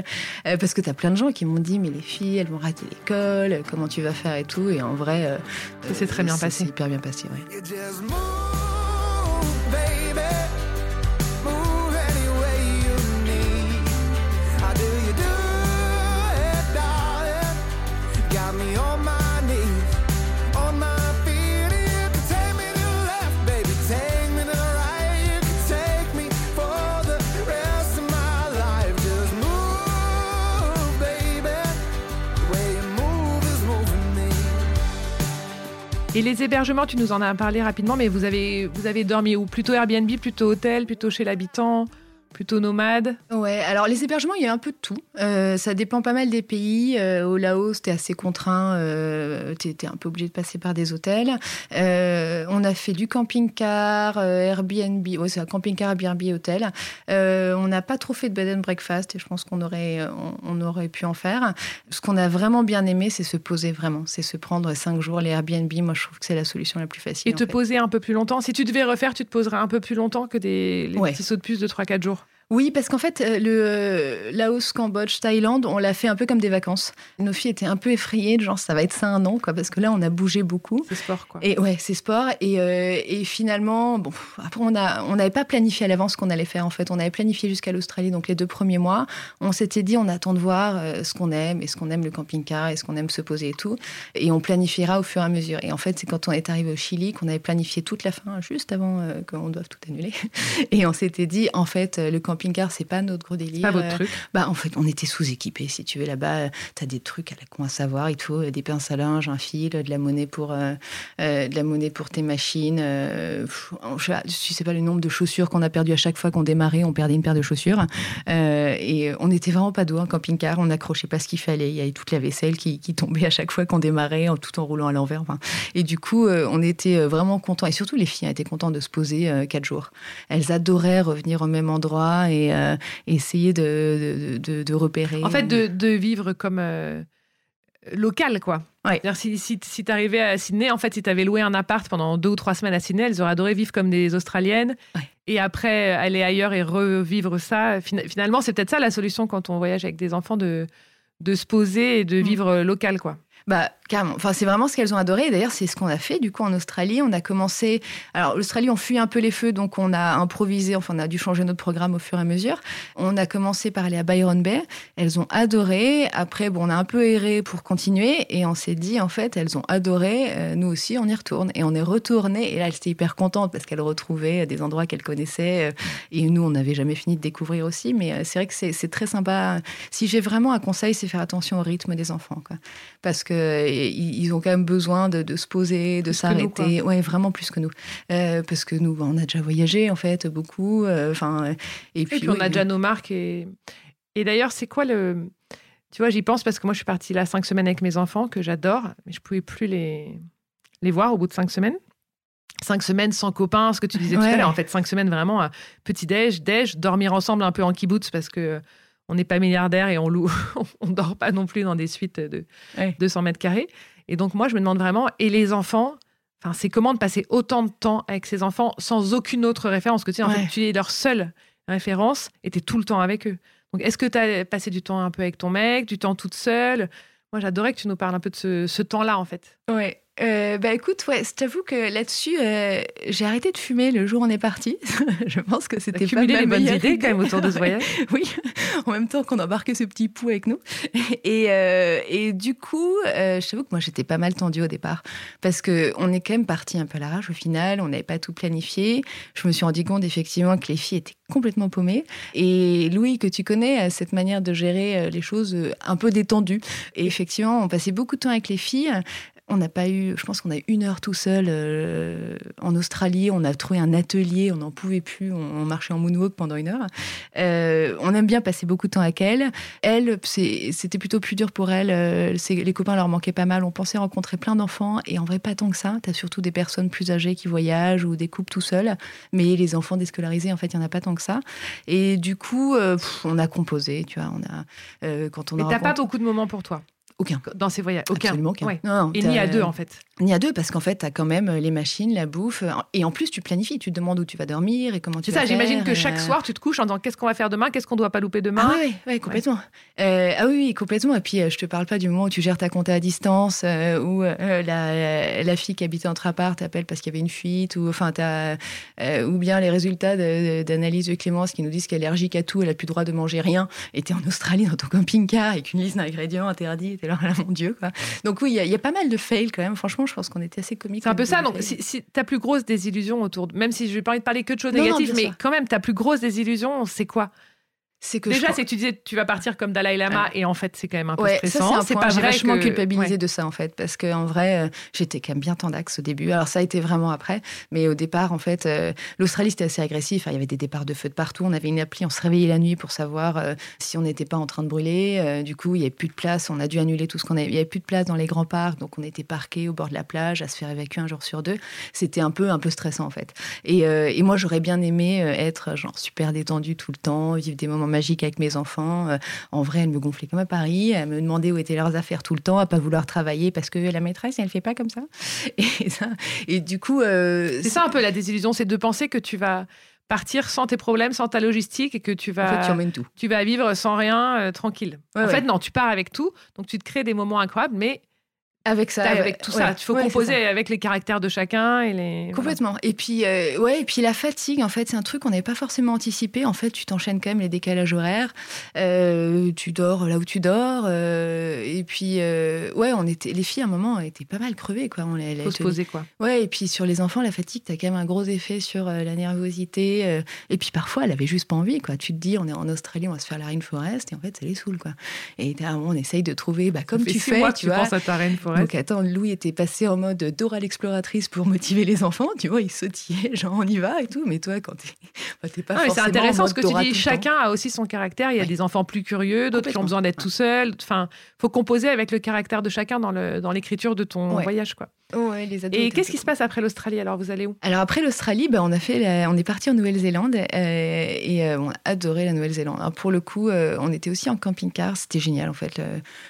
Euh, parce que tu as plein de gens qui m'ont dit, mais les filles, elles vont rater l'école, comment tu vas faire et tout. Et en vrai, euh, ça s'est très bien passé. hyper bien passé, ouais. Et les hébergements, tu nous en as parlé rapidement, mais vous avez, dormi où? Plutôt Airbnb, plutôt hôtel, plutôt chez l'habitant? Plutôt nomade Ouais, alors les hébergements, il y a un peu de tout. Euh, ça dépend pas mal des pays. Euh, au Laos, t'es assez contraint, euh, t'es un peu obligé de passer par des hôtels. Euh, on a fait du camping-car, Airbnb, ouais, c'est un camping-car, Airbnb, hôtel. on n'a pas trop fait de bed and breakfast et je pense qu'on aurait, on, aurait pu en faire. Ce qu'on a vraiment bien aimé, c'est se poser vraiment, c'est se prendre cinq jours. Les Airbnb, moi, je trouve que c'est la solution la plus facile. Et te poser un peu plus longtemps. Si tu devais refaire, tu te poserais un peu plus longtemps que des les petits sauts de puce de 3-4 jours Oui, parce qu'en fait, euh, le euh, Laos, Cambodge, Thaïlande, on l'a fait un peu comme des vacances. Nos filles étaient un peu effrayées, genre ça va être ça un an, quoi, parce que là, on a bougé beaucoup. C'est sport, quoi. Et ouais, c'est sport. Et, euh, et, finalement, bon, après, on a, on n'avait pas planifié à l'avance ce qu'on allait faire. En fait, on avait planifié jusqu'à l'Australie, donc les deux premiers mois. On s'était dit, on attend de voir ce qu'on aime, et ce qu'on aime le camping-car, et ce qu'on aime se poser et tout. Et on planifiera au fur et à mesure. Et en fait, c'est quand on est arrivé au Chili qu'on avait planifié toute la fin, juste avant qu'on doive tout annuler. <laughs> et on s'était dit, en fait, le camping-car, c'est pas notre gros délire. Pas votre truc. Bah, en fait, on était sous-équipés, si tu veux. Là-bas, tu as des trucs à la con à savoir. Il te faut des pinces à linge, un fil, de la monnaie pour, euh, de la monnaie pour tes machines. Euh, je sais pas le nombre de chaussures qu'on a perdu à chaque fois qu'on démarrait. On perdait une paire de chaussures. Euh, et on n'était vraiment pas doux en camping-car. On n'accrochait pas ce qu'il fallait. Il y avait toute la vaisselle qui, qui tombait à chaque fois qu'on démarrait, en, tout en roulant à l'envers. et du coup, on était vraiment contents. Et surtout, les filles étaient contentes de se poser quatre jours. Elles adoraient revenir au même endroit et, essayer de, de, repérer. En fait, de, vivre comme euh, local, quoi. Ouais. Si, si, si tu arrivais à Sydney, en fait, si tu avais loué un appart pendant deux ou trois semaines à Sydney, elles auraient adoré vivre comme des Australiennes. Et après, aller ailleurs et revivre ça. Finalement, c'est peut-être ça la solution quand on voyage avec des enfants, de, de se poser et de mm. vivre local, quoi. Bah, Enfin, c'est vraiment ce qu'elles ont adoré. D'ailleurs, c'est ce qu'on a fait. Du coup, en Australie, on a commencé. Alors, l'Australie, on fuit un peu les feux, donc on a improvisé. Enfin, on a dû changer notre programme au fur et à mesure. On a commencé par aller à Byron Bay. Elles ont adoré. Après, bon, on a un peu erré pour continuer. Et on s'est dit, en fait, elles ont adoré. Euh, nous aussi, on y retourne. Et on est retourné. Et là, elles étaient hyper contentes parce qu'elles retrouvaient des endroits qu'elles connaissaient. Et nous, on n'avait jamais fini de découvrir aussi. Mais euh, c'est vrai que c'est très sympa. Si j'ai vraiment un conseil, c'est faire attention au rythme des enfants. Parce que ils ont quand même besoin de, se poser, de s'arrêter. Ouais, vraiment plus que nous. Euh, parce que nous, on a déjà voyagé, en fait, beaucoup. Euh, enfin, et, puis, on a déjà nos marques. Et, et d'ailleurs, c'est quoi le. Tu vois, j'y pense parce que moi, je suis partie là cinq semaines avec mes enfants, que j'adore, mais je pouvais plus les, les voir au bout de cinq semaines cinq semaines sans copains, ce que tu disais tout à l'heure. En fait, cinq semaines vraiment petit déj, déj, dormir ensemble un peu en kibbutz parce que on n'est pas milliardaire et on loue, <laughs> on dort pas non plus dans des suites de 200 mètres carrés. Et donc moi, je me demande vraiment, et les enfants, enfin, c'est comment de passer autant de temps avec ces enfants sans aucune autre référence? Que tu sais, en fait, tu es leur seule référence et tu es tout le temps avec eux. Donc, est-ce que tu as passé du temps un peu avec ton mec, du temps toute seule? Moi, j'adorais que tu nous parles un peu de ce, ce temps-là, en fait. Ouais, euh, bah écoute, ouais, je t'avoue que là-dessus, euh, j'ai arrêté de fumer le jour où on est parti. <laughs> je pense que c'était pas les bonnes idées quand même autour de ce <laughs> voyage. oui, <laughs> en même temps qu'on embarquait ce petit pou avec nous. Et, euh, et du coup, je t'avoue que moi j'étais pas mal tendue au départ parce que on est quand même parti un peu à l'arrache au final. On n'avait pas tout planifié. Je me suis rendu compte effectivement que les filles étaient complètement paumées. Et Louis, que tu connais, a cette manière de gérer les choses un peu détendue. Et effectivement, on passait beaucoup de temps avec les filles. On n'a pas eu, je pense qu'on a une heure tout seul euh, en Australie. On a trouvé un atelier, on n'en pouvait plus. On, marchait en moonwalk pendant une heure. Euh, on aime bien passer beaucoup de temps avec elle. Elle, c'était plutôt plus dur pour elle. Euh, les copains leur manquaient pas mal. On pensait rencontrer plein d'enfants et en vrai pas tant que ça. Tu as surtout des personnes plus âgées qui voyagent ou des couples tout seuls. Mais les enfants déscolarisés, en fait, il y en a pas tant que ça. Et du coup, on a composé. Tu vois, on a quand on. Et t'as pas beaucoup de moments pour toi aucun. Dans ces voyages Aucun. Absolument aucun. et ni à deux, en fait. Ni à deux, parce qu'en fait, tu as quand même les machines, la bouffe. Et en plus, tu planifies. Tu te demandes où tu vas dormir et comment tu vas C'est ça, j'imagine que chaque soir, tu te couches en disant qu'est-ce qu'on va faire demain, qu'est-ce qu'on doit pas louper demain. Ah oui, complètement. Euh, ah oui, complètement. Et puis, euh, je te parle pas du moment où tu gères ta compte à distance, euh, où la, la, fille qui habitait entre appart t'appelle parce qu'il y avait une fuite, ou, enfin, ou bien les résultats d'analyse de, Clémence qui nous disent qu'elle est allergique à tout, elle a plus le droit de manger rien, et tu es en Australie dans ton camping-car avec une liste d'ingrédients interdits, et là, <laughs> mon Dieu, quoi. Donc oui, il y, a pas mal de fails quand même. Franchement, je pense qu'on était assez comiques. C'est un peu ça. Donc, si, ta plus grosse désillusion autour, de... même si je vais pas envie de parler que de choses négatives, mais quand même, ta plus grosse désillusion, c'est quoi? C'est que déjà c'est que tu disais tu vas partir comme Dalai Lama et en fait c'est quand même un peu stressant. c'est pas vrai vachement culpabilisé de ça en fait parce qu'en vrai euh, j'étais quand même bien tendax au début. Alors ça a été vraiment après mais au départ en fait euh, l'Australie c'était assez agressif il y avait des départs de feu de partout. On avait une appli on se réveillait la nuit pour savoir euh, si on n'était pas en train de brûler. Du coup il y avait plus de place. On a dû annuler tout ce qu'on avait. Il y avait plus de place dans les grands parcs donc on était parqué au bord de la plage à se faire évacuer un jour sur deux. C'était un peu un peu stressant en fait. Et, et moi j'aurais bien aimé être genre super détendu tout le temps vivre des moments magique avec mes enfants. Euh, en vrai, elle me gonflait comme à Paris. Elle me demandait où étaient leurs affaires tout le temps, à pas vouloir travailler parce que la maîtresse, elle fait pas comme ça. <laughs> Et, ça, et du coup, euh, c'est ça un peu la désillusion, c'est de penser que tu vas partir sans tes problèmes, sans ta logistique et que tu vas, tu emmènes tout. Tu vas vivre sans rien, euh, tranquille. en fait, non, tu pars avec tout, donc tu te crées des moments incroyables, mais avec ça, avec tout ça. Il faut composer avec les caractères de chacun et les. Complètement. Et puis, euh, ouais, et puis la fatigue, en fait, c'est un truc qu'on n'avait pas forcément anticipé. En fait, tu t'enchaînes quand même les décalages horaires. Euh, tu dors là où tu dors. Euh, et puis, ouais, on était, les filles à un moment étaient pas mal crevées, quoi. On faut se poser, quoi. Ouais, et puis sur les enfants, la fatigue, t'as quand même un gros effet sur la nervosité. et puis parfois, elle avait juste pas envie, quoi. Tu te dis, on est en Australie, on va se faire la rainforest, et en fait, ça les saoule, quoi. Et on essaye de trouver, bah, comme tu fais, tu, vois. à ta rainforest. Donc attends, Louis était passé en mode Dora l'exploratrice pour motiver les enfants. Tu vois, il sautillait, genre on y va et tout. Mais toi, quand t'es bah, pas forcément. C'est intéressant ce que tu dis. Chacun a aussi son caractère. Il y a des enfants plus curieux, d'autres qui ont besoin d'être tout seuls. Enfin, faut composer avec le caractère de chacun dans l'écriture dans de ton voyage, quoi. les et qu'est-ce qui se passe après l'Australie? Alors, vous allez où? Alors après l'Australie, ben, on a fait, on est parti en Nouvelle-Zélande euh, et euh, on a adoré la Nouvelle-Zélande. Pour le coup, euh, on était aussi en camping-car, c'était génial en fait.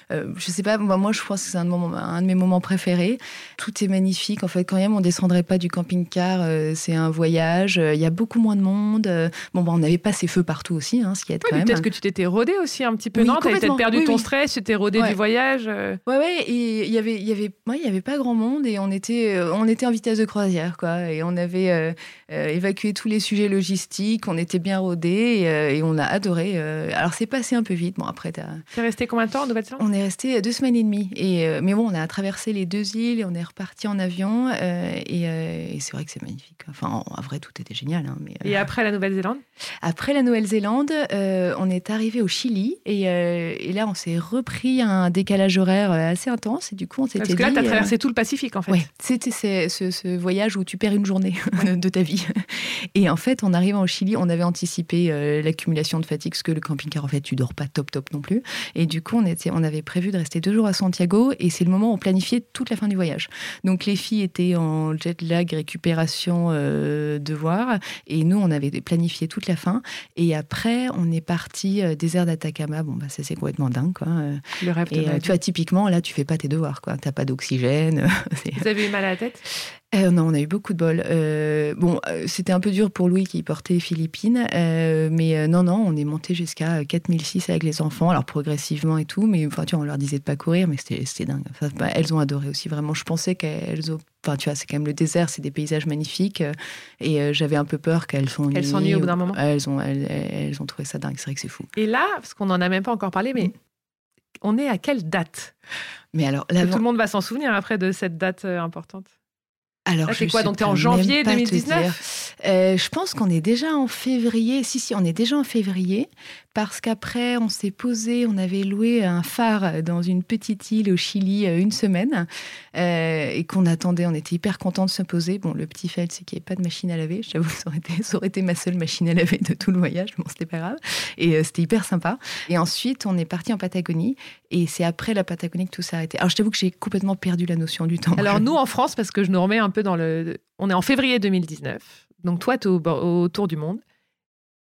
je sais pas, moi, je pense que c'est un, un, de mes moments préférés. Tout est magnifique en fait. Quand même, on descendrait pas du camping-car, c'est un voyage. Il y a beaucoup moins de monde. bon, ben, on n'avait pas ces feux partout aussi, hein, ce qui est quand même. Peut-être que tu t'étais rodé aussi un petit peu, non? Tu peut-être perdu ton stress, tu t'es rodé du voyage. Ouais, ouais. Et il y avait, il y avait, il y avait pas grand monde et on était, euh, on était en vitesse de croisière, quoi. Et on avait euh, euh, évacué tous les sujets logistiques, on était bien rodés et, on a adoré. alors c'est passé un peu vite. Bon après, t'es resté combien de temps Nouvelle-Zélande? On est resté deux semaines et demie. Et mais bon, on a traversé les deux îles, et on est reparti en avion et, c'est vrai que c'est magnifique. Enfin, en, vrai, tout était génial. Hein, mais, et après la Nouvelle-Zélande? Après la Nouvelle-Zélande, on est arrivé au Chili et, et là, on s'est repris un décalage horaire assez intense et du coup, on s'était Parce que là, tu as traversé tout le Pacifique en fait. Oui, c'était ce, voyage où tu perds une journée <laughs> de ta vie. Et en fait, en arrivant au Chili, on avait anticipé euh, l'accumulation de fatigue, parce que le camping-car, en fait, tu dors pas top top non plus. Et du coup, on, était, on avait prévu de rester deux jours à Santiago, et c'est le moment on planifiait toute la fin du voyage. Donc les filles étaient en jet lag, récupération, euh, devoir, et nous, on avait planifié toute la fin. Et après, on est parti euh, désert d'Atacama. Bon, bah ça c'est complètement dingue, quoi. Le rêve. Et tu vois, typiquement, là, tu fais pas tes devoirs, quoi. T'as pas d'oxygène. <laughs> Vous avez eu mal à la tête? Euh, non, on a eu beaucoup de bol. Euh, bon, euh, c'était un peu dur pour Louis qui portait Philippines, mais non, non, on est monté jusqu'à 4006 avec les enfants, alors progressivement et tout, mais enfin, tu vois, on leur disait de pas courir, mais c'était dingue. Bah, elles ont adoré aussi, vraiment. Je pensais qu'elles ont. Enfin, tu vois, c'est quand même le désert, c'est des paysages magnifiques, et j'avais un peu peur qu'elles s'ennuient. Elles s'ennuient au bout d'un moment elles ont, elles, ont trouvé ça dingue, c'est vrai que c'est fou. Et là, parce qu'on n'en a même pas encore parlé, mais on est à quelle date? Mais alors, tout le monde va s'en souvenir après de cette date importante. Alors, c'est quoi Donc, tu es en janvier 2019? Euh, Je pense qu'on est déjà en février. Si, si, on est déjà en février parce qu'après, on s'est posé, on avait loué un phare dans une petite île au Chili euh, une semaine euh, et qu'on attendait. On était hyper contents de se poser. Bon, le petit fait, c'est qu'il n'y avait pas de machine à laver. J'avoue, ça <laughs> ça aurait été ma seule machine à laver de tout le voyage. Bon, c'était pas grave. Et c'était hyper sympa. Et ensuite, on est parti en Patagonie et c'est après la Patagonie que tout s'est arrêté. Alors, je t'avoue que j'ai complètement perdu la notion du temps. Alors, <laughs> nous, en France, parce que je nous remets un peu dans le. On est en février 2019. Donc, toi, tu es au, tour du monde.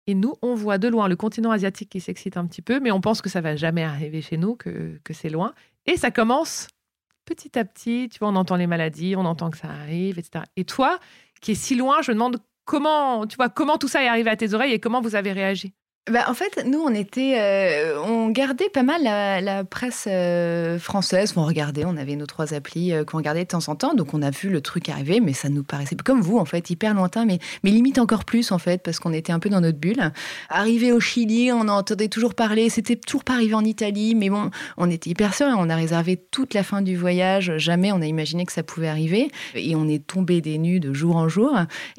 Et nous, on voit de loin le continent asiatique qui s'excite un petit peu, mais on pense que ça va jamais arriver chez nous, que, c'est loin. Et ça commence petit à petit. Tu vois, on entend les maladies, on entend que ça arrive, etc. Et toi, qui es si loin, je me demande comment, tu vois, comment tout ça est arrivé à tes oreilles et comment vous avez réagi? Bah, en fait, nous, on était, euh, on gardait pas mal la, presse euh, française. On regardait, on avait nos trois applis euh, qu'on regardait de temps en temps. Donc, on a vu le truc arriver, mais ça nous paraissait comme vous, en fait, hyper lointain, mais, limite encore plus, en fait, parce qu'on était un peu dans notre bulle. Arrivé au Chili, on entendait toujours parler. C'était toujours pas arrivé en Italie, mais bon, on était hyper sûrs. On a réservé toute la fin du voyage. Jamais on a imaginé que ça pouvait arriver. Et on est tombé des nues de jour en jour.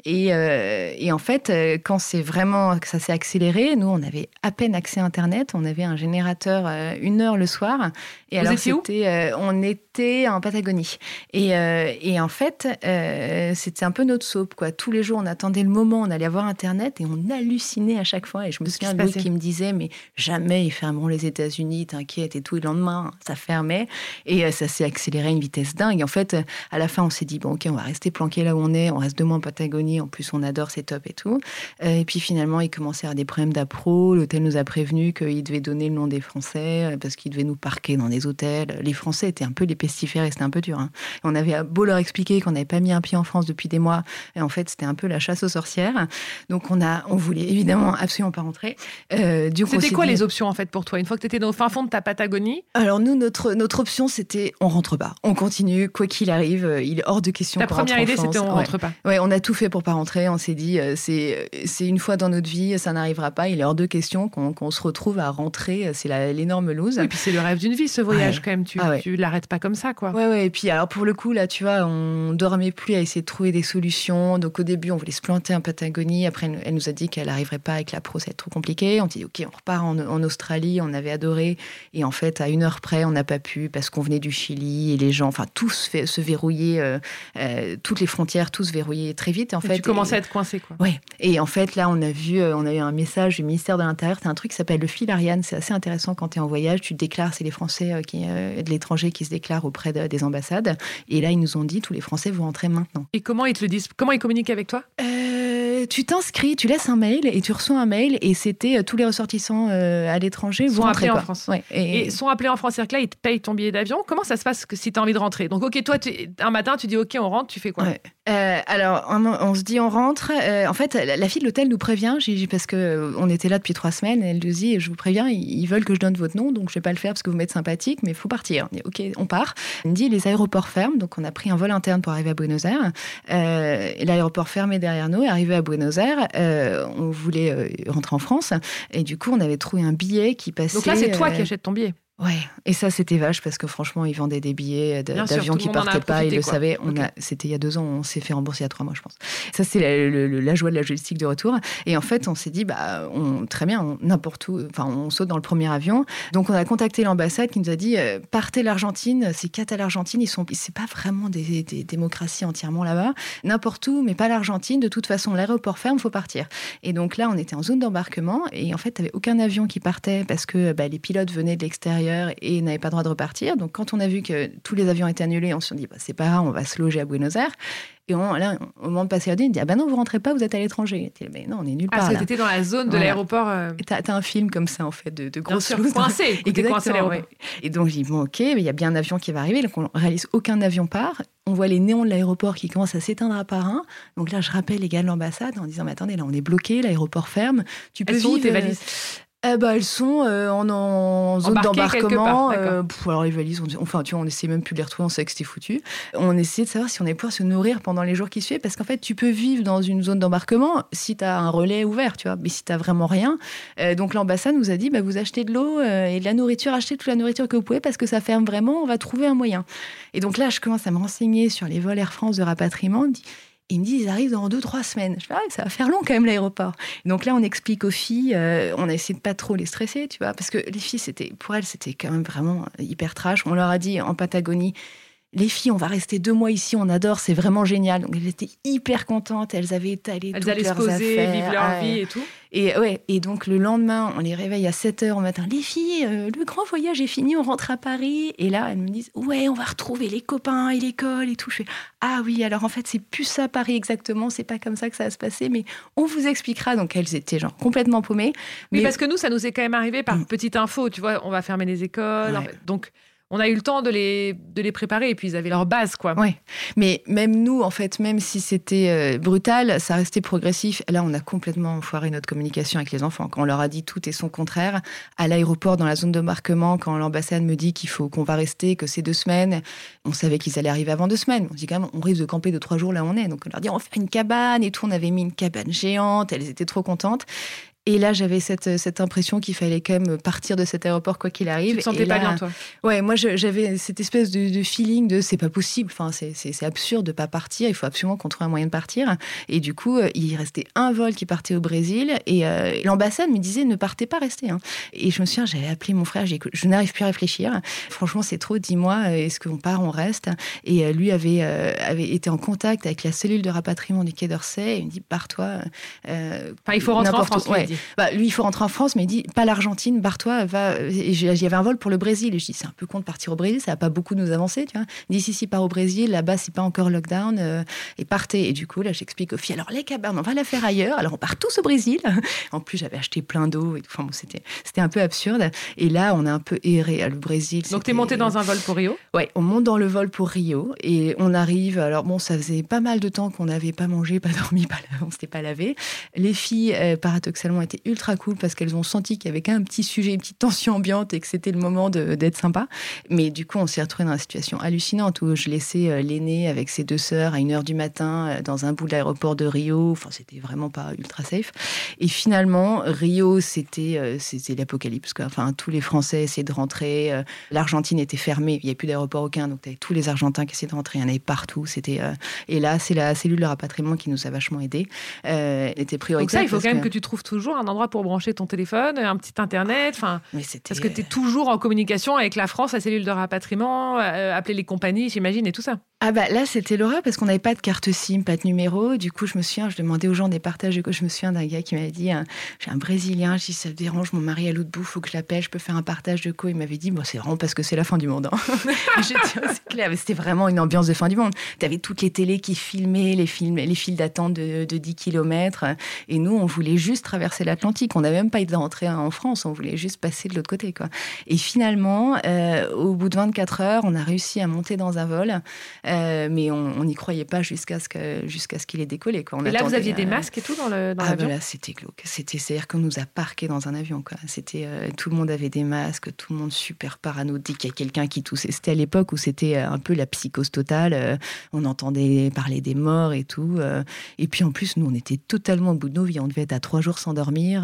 Et, et en fait, quand c'est vraiment que ça s'est accéléré, nous, on avait à peine accès à Internet. On avait un générateur euh, une heure le soir. Et Vous alors, c'était, euh, on était en Patagonie. Et, euh, et en fait, c'était un peu notre soap. Quoi. Tous les jours, on attendait le moment, on allait avoir Internet et on hallucinait à chaque fois. Et je me souviens de lui qui me disait, mais jamais ils fermeront les États-Unis, t'inquiète et tout. Et le lendemain, ça fermait. Et ça s'est accéléré à une vitesse dingue. en fait, à la fin, on s'est dit, bon, ok, on va rester planqué là où on est. On reste deux mois en Patagonie. En plus, on adore, c'est top et tout. et puis finalement, il commençait à avoir des problèmes d'appro trop. L'hôtel nous a prévenu qu'il devait donner le nom des Français parce qu'il devait nous parquer dans des hôtels. Les Français étaient un peu les pestiférés, c'était un peu dur. Hein. On avait beau leur expliquer qu'on n'avait pas mis un pied en France depuis des mois, et en fait c'était un peu la chasse aux sorcières. Donc on a, on voulait évidemment absolument pas rentrer. Euh, c'était quoi les options en fait pour toi? Une fois que tu étais au fin fond de ta Patagonie? Alors nous notre notre option c'était on rentre pas, on continue quoi qu'il arrive. Euh, il est hors de question. Ta première idée c'était on rentre pas. Ouais, on a tout fait pour pas rentrer. On s'est dit euh, c'est c'est une fois dans notre vie, ça n'arrivera pas. Il est hors de question qu'on se retrouve à rentrer. C'est l'énorme lose. Et puis c'est le rêve d'une vie ce voyage quand même. Tu, ah tu l'arrêtes pas comme ça quoi. Ouais ouais. Et puis alors pour le coup là tu vois on dormait plus à essayer de trouver des solutions. Donc au début on voulait se planter en Patagonie. Après elle nous a dit qu'elle n'arriverait pas avec la pro, c'est trop compliqué. On dit ok on repart en, Australie. On avait adoré et en fait à une heure près on n'a pas pu parce qu'on venait du Chili et les gens enfin tous se verrouillaient, euh, euh, toutes les frontières tous verrouillés très vite. En fait tu commençais à être coincé quoi. Ouais. Et en fait là on a vu euh, on a eu un message du ministère de l'Intérieur. C'est un truc qui s'appelle le fil Ariane. C'est assez intéressant quand tu es en voyage. Tu déclares, c'est les Français qui, de l'étranger qui se déclarent auprès des ambassades. Et là, ils nous ont dit, tous les Français, vous rentrez maintenant. Et comment ils te le disent? Comment ils communiquent avec toi? Tu t'inscris, tu laisses un mail et tu reçois un mail et c'était tous les ressortissants à l'étranger vont rentrer en France. et... sont appelés en France, c'est-à-dire que là ils te payent ton billet d'avion. Comment ça se passe que si tu as envie de rentrer? Donc ok, toi un matin tu dis ok on rentre, tu fais quoi? Alors on, se dit on rentre. en fait la, fille de l'hôtel nous prévient, parce que on était là depuis trois semaines. Elle nous dit je vous préviens, ils veulent que je donne votre nom, donc je vais pas le faire parce que vous m'êtes sympathique, mais il faut partir. On dit ok, on part. Elle me dit les aéroports ferment, donc on a pris un vol interne pour arriver à Buenos Aires. L'aéroport fermé derrière nous, arrivé à Buenos Aires. Euh, on voulait euh, rentrer en France. Et du coup, on avait trouvé un billet qui passait. Donc là, c'est toi qui euh, achètes ton billet. Ouais, et ça c'était vache parce que franchement ils vendaient des billets d'avion qui partaient pas, ils le savaient. On a, c'était il y a deux ans, on s'est fait rembourser il y a trois mois je pense. Ça c'est la, joie de la logistique de retour. Et en fait on s'est dit bah on, très bien, n'importe où, enfin on saute dans le premier avion. Donc on a contacté l'ambassade qui nous a dit euh, partez l'Argentine, c'est quatre à l'Argentine, ils sont, c'est pas vraiment des, démocraties entièrement là-bas, n'importe où, mais pas l'Argentine. De toute façon l'aéroport ferme, faut partir. Et donc là on était en zone d'embarquement et en fait t'avais aucun avion qui partait parce que bah, les pilotes venaient de l'extérieur et n'avait pas le droit de repartir. Donc quand on a vu que tous les avions étaient annulés, on s'est dit bah, c'est pas grave, on va se loger à Buenos Aires. Et on, là, au moment de passer la il dit Ah ben non, vous rentrez pas, vous êtes à l'étranger. Mais non, on est nulle ah, part. Ah, c'était dans la zone de l'aéroport. Euh... Tu as, un film comme ça, en fait, de, de grosses choses. Coincé. <laughs> coincé l'aéroport. Et donc, je dis Bon, ok, mais il y a bien un avion qui va arriver. Donc, on réalise aucun avion part. On voit les néons de l'aéroport qui commencent à s'éteindre à par un. Donc là, je rappelle les gars de l'ambassade en disant Mais attendez, là, on est bloqué, l'aéroport ferme. Tu peux Elles vivre. tes valises? Eh ben, elles sont euh, en, zone d'embarquement. Euh, alors les valises, on, enfin tu vois, on essaie même plus de les retrouver, on sait que c'était foutu. On essaie de savoir si on est pouvoir se nourrir pendant les jours qui suivent, parce qu'en fait, tu peux vivre dans une zone d'embarquement si tu as un relais ouvert, tu vois, mais si tu vraiment rien. Euh, donc l'ambassade nous a dit, bah, vous achetez de l'eau et de la nourriture, achetez toute la nourriture que vous pouvez, parce que ça ferme vraiment, on va trouver un moyen. Et donc là, je commence à me renseigner sur les vols Air France de rapatriement. Ils me disent, ils arrivent dans deux, trois semaines. Je fais, ah, ça va faire long quand même l'aéroport. Donc là, on explique aux filles, euh, on a essayé de pas trop les stresser, tu vois, parce que les filles, c'était, pour elles, c'était quand même vraiment hyper trash. On leur a dit en Patagonie, les filles, on va rester deux mois ici, on adore, c'est vraiment génial. Donc elles étaient hyper contentes, elles avaient étalé elles toutes allaient leurs se poser, vivre leur vie et tout. Et ouais, et donc le lendemain, on les réveille à 7 h au matin. Les filles, euh, le grand voyage est fini, on rentre à Paris. Et là, elles me disent ouais, on va retrouver les copains et l'école et tout. Je fais ah oui, alors en fait c'est plus ça Paris exactement, c'est pas comme ça que ça va se passer, mais on vous expliquera. Donc elles étaient genre complètement paumées. Mais parce que nous, ça nous est quand même arrivé par mm. petite info. Tu vois, on va fermer les écoles. donc on a eu le temps de les, de les préparer et puis ils avaient leur base, quoi. Oui, mais même nous, en fait, même si c'était euh, brutal, ça restait progressif. Là, on a complètement foiré notre communication avec les enfants. Quand on leur a dit tout et son contraire, à l'aéroport, dans la zone de marquement, quand l'ambassade me dit qu'il faut qu'on va rester, que c'est deux semaines, on savait qu'ils allaient arriver avant deux semaines. On dit quand même, on risque de camper de trois jours là où on est. Donc on leur dit, on va faire une cabane et tout. On avait mis une cabane géante, elles étaient trop contentes. Et là, j'avais cette, cette impression qu'il fallait quand même partir de cet aéroport quoi qu'il arrive. Tu te sentais pas bien, toi? Ouais, moi j'avais cette espèce de, feeling de c'est pas possible, enfin, c'est absurde de pas partir, il faut absolument qu'on trouve un moyen de partir. Et du coup, euh, il restait un vol qui partait au Brésil et euh, l'ambassade me disait ne partez pas, restez. Hein. Et je me souviens, j'avais appelé mon frère, j'ai je n'arrive plus à réfléchir. Franchement, c'est trop, dis-moi, euh, est-ce qu'on part, on reste? Et lui avait, avait été en contact avec la cellule de rapatriement du Quai d'Orsay. Il me dit pars-toi. enfin, il faut rentrer en France, ouais bah, Lui, il faut rentrer en France, mais il dit pas l'Argentine, barre-toi, va. Il y avait un vol pour le Brésil. Et je dis c'est un peu con de partir au Brésil, ça va pas beaucoup nous avancer, tu vois. Il dit si, si, part au Brésil, là-bas, c'est pas encore lockdown, euh, et partez. Et du coup, là, j'explique aux filles alors les cabanes, on va la faire ailleurs. Alors on part tous au Brésil. <laughs> En plus, j'avais acheté plein d'eau et Enfin, bon, c'était, c'était un peu absurde. Et là, on a un peu erré à le Brésil. Donc, tu es monté dans un vol pour Rio? Ouais, on monte dans le vol pour Rio et on arrive. Alors, bon, ça faisait pas mal de temps qu'on n'avait pas mangé, pas <laughs> dormi, pas, on s'était pas lavé. Les filles, euh, paradoxalement, étaient ultra cool parce qu'elles ont senti qu'il y avait quand même un petit sujet, une petite tension ambiante et que c'était le moment d'être sympa. Mais du coup, on s'est retrouvé dans une situation hallucinante où je laissais euh, l'aîné avec ses deux sœurs à 1h du matin euh, dans un bout de l'aéroport de Rio. Enfin, c'était vraiment pas ultra safe. Et finalement, Rio, c'était c'était l'apocalypse. Enfin, tous les Français essayaient de rentrer. L'Argentine était fermée, il n'y avait plus d'aéroport aucun, donc tous les Argentins qui essayaient de rentrer. Il y en avait partout. C'était et là, c'est la cellule de rapatriement qui nous a vachement aidés. Euh, était prioritaire. Donc ça, il faut quand même que... tu trouves toujours un endroit pour brancher ton téléphone, un petit internet. Enfin, parce que tu es toujours en communication avec la France, la cellule de rapatriement, euh, appeler les compagnies, j'imagine, et tout ça. Ah bah là, c'était l'horreur parce qu'on n'avait pas de carte SIM, pas de numéro. Du coup, je me souviens, je demandais aux gens des partages. Je me souviens d'un gars qui m'avait dit euh, J'ai un Brésilien, je Ça te dérange, mon mari à l'autre bout, faut que je l'appelle, je peux faire un partage de co. Il m'avait dit Bon, c'est vraiment parce que c'est la fin du monde. Hein. <laughs> c'est clair, c'était vraiment une ambiance de fin du monde. Tu avais toutes les télés qui filmaient, les, films, les files d'attente de, 10 km. Et nous, on voulait juste traverser l'Atlantique. On n'avait même pas été rentré en France, on voulait juste passer de l'autre côté. Quoi. Et finalement, euh, au bout de 24 heures, on a réussi à monter dans un vol. Euh, mais on n'y croyait pas jusqu'à ce que jusqu'à ce qu'il ait décollé. Quoi. et là, vous aviez des masques et tout dans le dans ah, bah là, c'était glauque. C'était c'est-à-dire qu'on nous a parqué dans un avion. Quoi. C'était euh, tout le monde avait des masques, tout le monde super parano dès qu'il y a quelqu'un qui toussait. C'était à l'époque où c'était euh, un peu la psychose totale. on entendait parler des morts et tout. et puis en plus, nous, on était totalement au bout de nos vies. On devait être à trois jours sans dormir.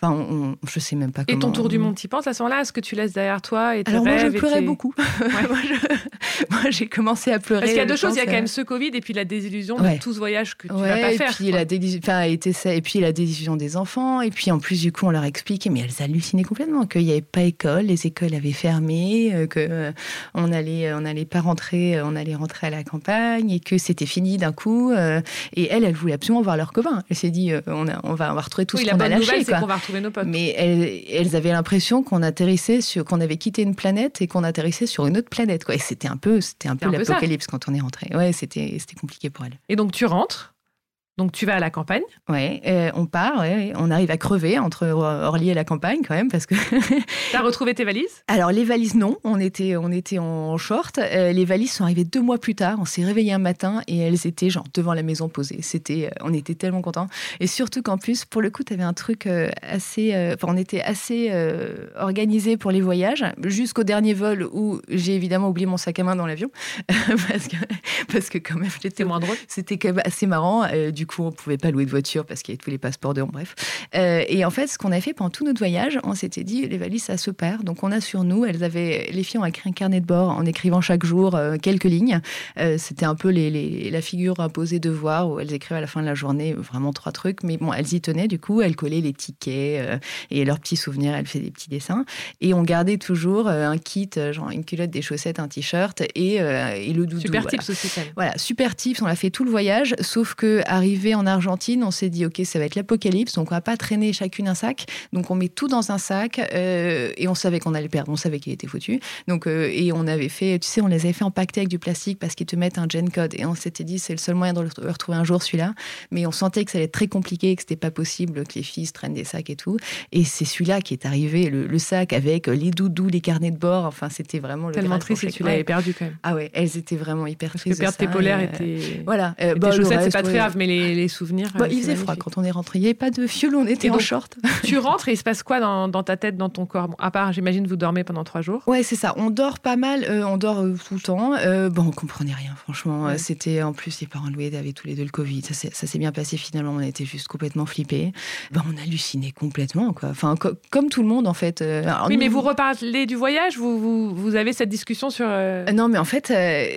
Enfin, on, je sais même pas comment. Et ton tour du monde, tu penses à ce moment-là? Est-ce que tu laisses derrière toi et Alors moi, je pleurais beaucoup. <laughs> <laughs> moi, j'ai commencé à pleurer. Parce qu'il y a deux choses. Il y a quand même ce Covid et puis la désillusion de tout ce voyage que tu vas pas faire. Puis la enfin, et puis la désillusion des enfants. Et puis en plus, du coup, on leur expliquait, mais elles hallucinaient complètement qu'il n'y avait pas école, les écoles avaient fermé, euh, que euh, on allait, on n'allait pas rentrer, euh, on allait rentrer à la campagne et que c'était fini d'un coup. et elles, elles voulaient absolument voir leurs copains. Elle s'est dit, on, a, on, va, on va retrouver tout ce qu'on a lâché. c'est qu'on va retrouver nos potes. Mais elles, elles avaient l'impression qu'on atterrissait sur, qu'on avait quitté une planète et qu'on atterrissait sur une autre planète. Quoi. Et c'était un peu, c'était un peu l'apocalypse quand on est rentré. Ouais, c'était compliqué pour elle. Et donc tu rentres donc tu vas à la campagne Oui, euh, on part, on arrive à crever entre Orly et la campagne quand même parce que. <laughs> tu as retrouvé tes valises? Alors les valises non, on était on était en short. Euh, les valises sont arrivées deux mois plus tard. On s'est réveillé un matin et elles étaient genre devant la maison posées. C'était, euh, on était tellement contents et surtout qu'en plus pour le coup tu avais un truc assez, enfin on était assez organisé pour les voyages jusqu'au dernier vol où j'ai évidemment oublié mon sac à main dans l'avion <laughs> parce que parce que quand même c'était moins drôle. C'était quand même assez marrant. du coup, on pouvait pas louer de voiture parce qu'il y avait tous les passeports de bref. Euh, et en fait, ce qu'on a fait pendant tout notre voyage, on s'était dit, les valises, ça se perd. Donc, on a sur nous, elles avaient, les filles ont écrit un carnet de bord en écrivant chaque jour euh, quelques lignes. Euh, c'était un peu les, la figure imposée de voir où elles écrivaient à la fin de la journée vraiment trois trucs. Mais bon, elles y tenaient, du coup, elles collaient les tickets et leurs petits souvenirs, elles faisaient des petits dessins. Et on gardait toujours un kit, genre une culotte, des chaussettes, un t-shirt et, et le doudou. Super tips aussi, Voilà, super tips. On a fait tout le voyage, sauf que arrivé en Argentine, on s'est dit, OK, ça va être l'apocalypse, donc on va pas traîner chacune un sac. Donc on met tout dans un sac euh, et on savait qu'on allait perdre, on savait qu'il était foutu. Donc, euh, et on avait fait, tu sais, on les avait fait empaqueter avec du plastique parce qu'ils te mettent un gen code. Et on s'était dit, c'est le seul moyen de le retrouver un jour celui-là. Mais on sentait que ça allait être très compliqué, que c'était pas possible que les filles traînent des sacs et tout. Et c'est celui-là qui est arrivé, le, sac avec les doudous, les carnets de bord. Enfin, c'était vraiment le tellement triste et tu l'avais perdu quand même. Ah ouais, elles étaient vraiment hyper tristes. Que perdre tes polaires était. Voilà. Euh, bah, chaussettes, c'est pas très grave, mais les, les souvenirs. Bah, il faisait froid quand on est rentré. Il n'y avait pas de fiole, on était en short. tu rentres et il se passe quoi dans, dans ta tête, dans ton corps? À part, j'imagine, vous dormez pendant trois jours. Ouais, c'est ça. On dort pas mal. Euh, on dort euh, tout le temps. Euh, bon, on comprenait rien, franchement. C'était en plus les parents loués avaient tous les deux le Covid. Ça s'est bien passé finalement. On était juste complètement flippés. Ben, on hallucinait complètement, quoi. Enfin, comme tout le monde en fait. oui, mais vous reparlez du voyage? Vous, vous, vous avez cette discussion sur. Non, mais en fait,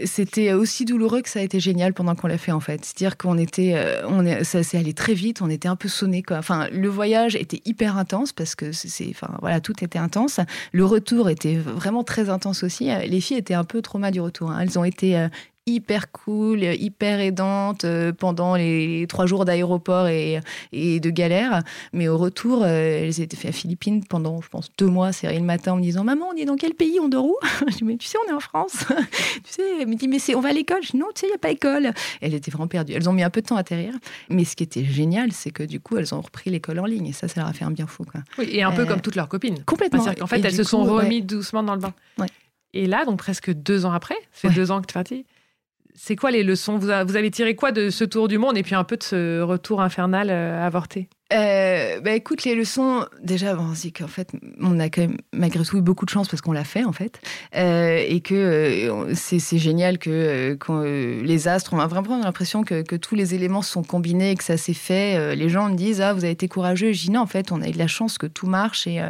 c'était aussi douloureux que ça a été génial pendant qu'on l'a fait en fait. C'est-à-dire qu'on était, on est, ça s'est allé très vite, on était un peu sonné. Enfin, le voyage était hyper intense parce que c'est, enfin voilà, tout était intense. Le retour était vraiment très intense aussi. Les filles étaient un peu trauma du retour. Hein. Elles ont été euh, hyper cool, hyper aidante euh, pendant les trois jours d'aéroport et, et, de galère. Mais au retour, euh, elles étaient fait à Philippines pendant, je pense, deux mois. C'est le matin en me disant Maman, on est dans quel pays? On dort où? <laughs> Je dis Mais tu sais, on est en France. <laughs> tu sais, elle me dit Mais on va à l'école Je dis Non, tu sais, il n'y a pas d'école. Elles étaient vraiment perdues. Elles ont mis un peu de temps à atterrir. Mais ce qui était génial, c'est que du coup, elles ont repris l'école en ligne. Et ça, ça leur a fait un bien fou. Quoi. Oui, et un peu euh, comme toutes leurs copines. Complètement. En fait, elles se sont remises doucement dans le bain. Et là, donc presque deux ans après, c'est deux ans que tu es partie, c'est quoi les leçons? Vous, avez tiré quoi de ce tour du monde et puis un peu de ce retour infernal euh, avorté? Euh, bah écoute, les leçons, déjà, bon, c'est qu'en fait, on a quand même malgré tout eu beaucoup de chance parce qu'on l'a fait en fait, euh, et que c'est génial que, les astres, on a vraiment l'impression que, tous les éléments sont combinés, que ça s'est fait. les gens me disent ah vous avez été courageux, je dis non en fait on a eu de la chance que tout marche et,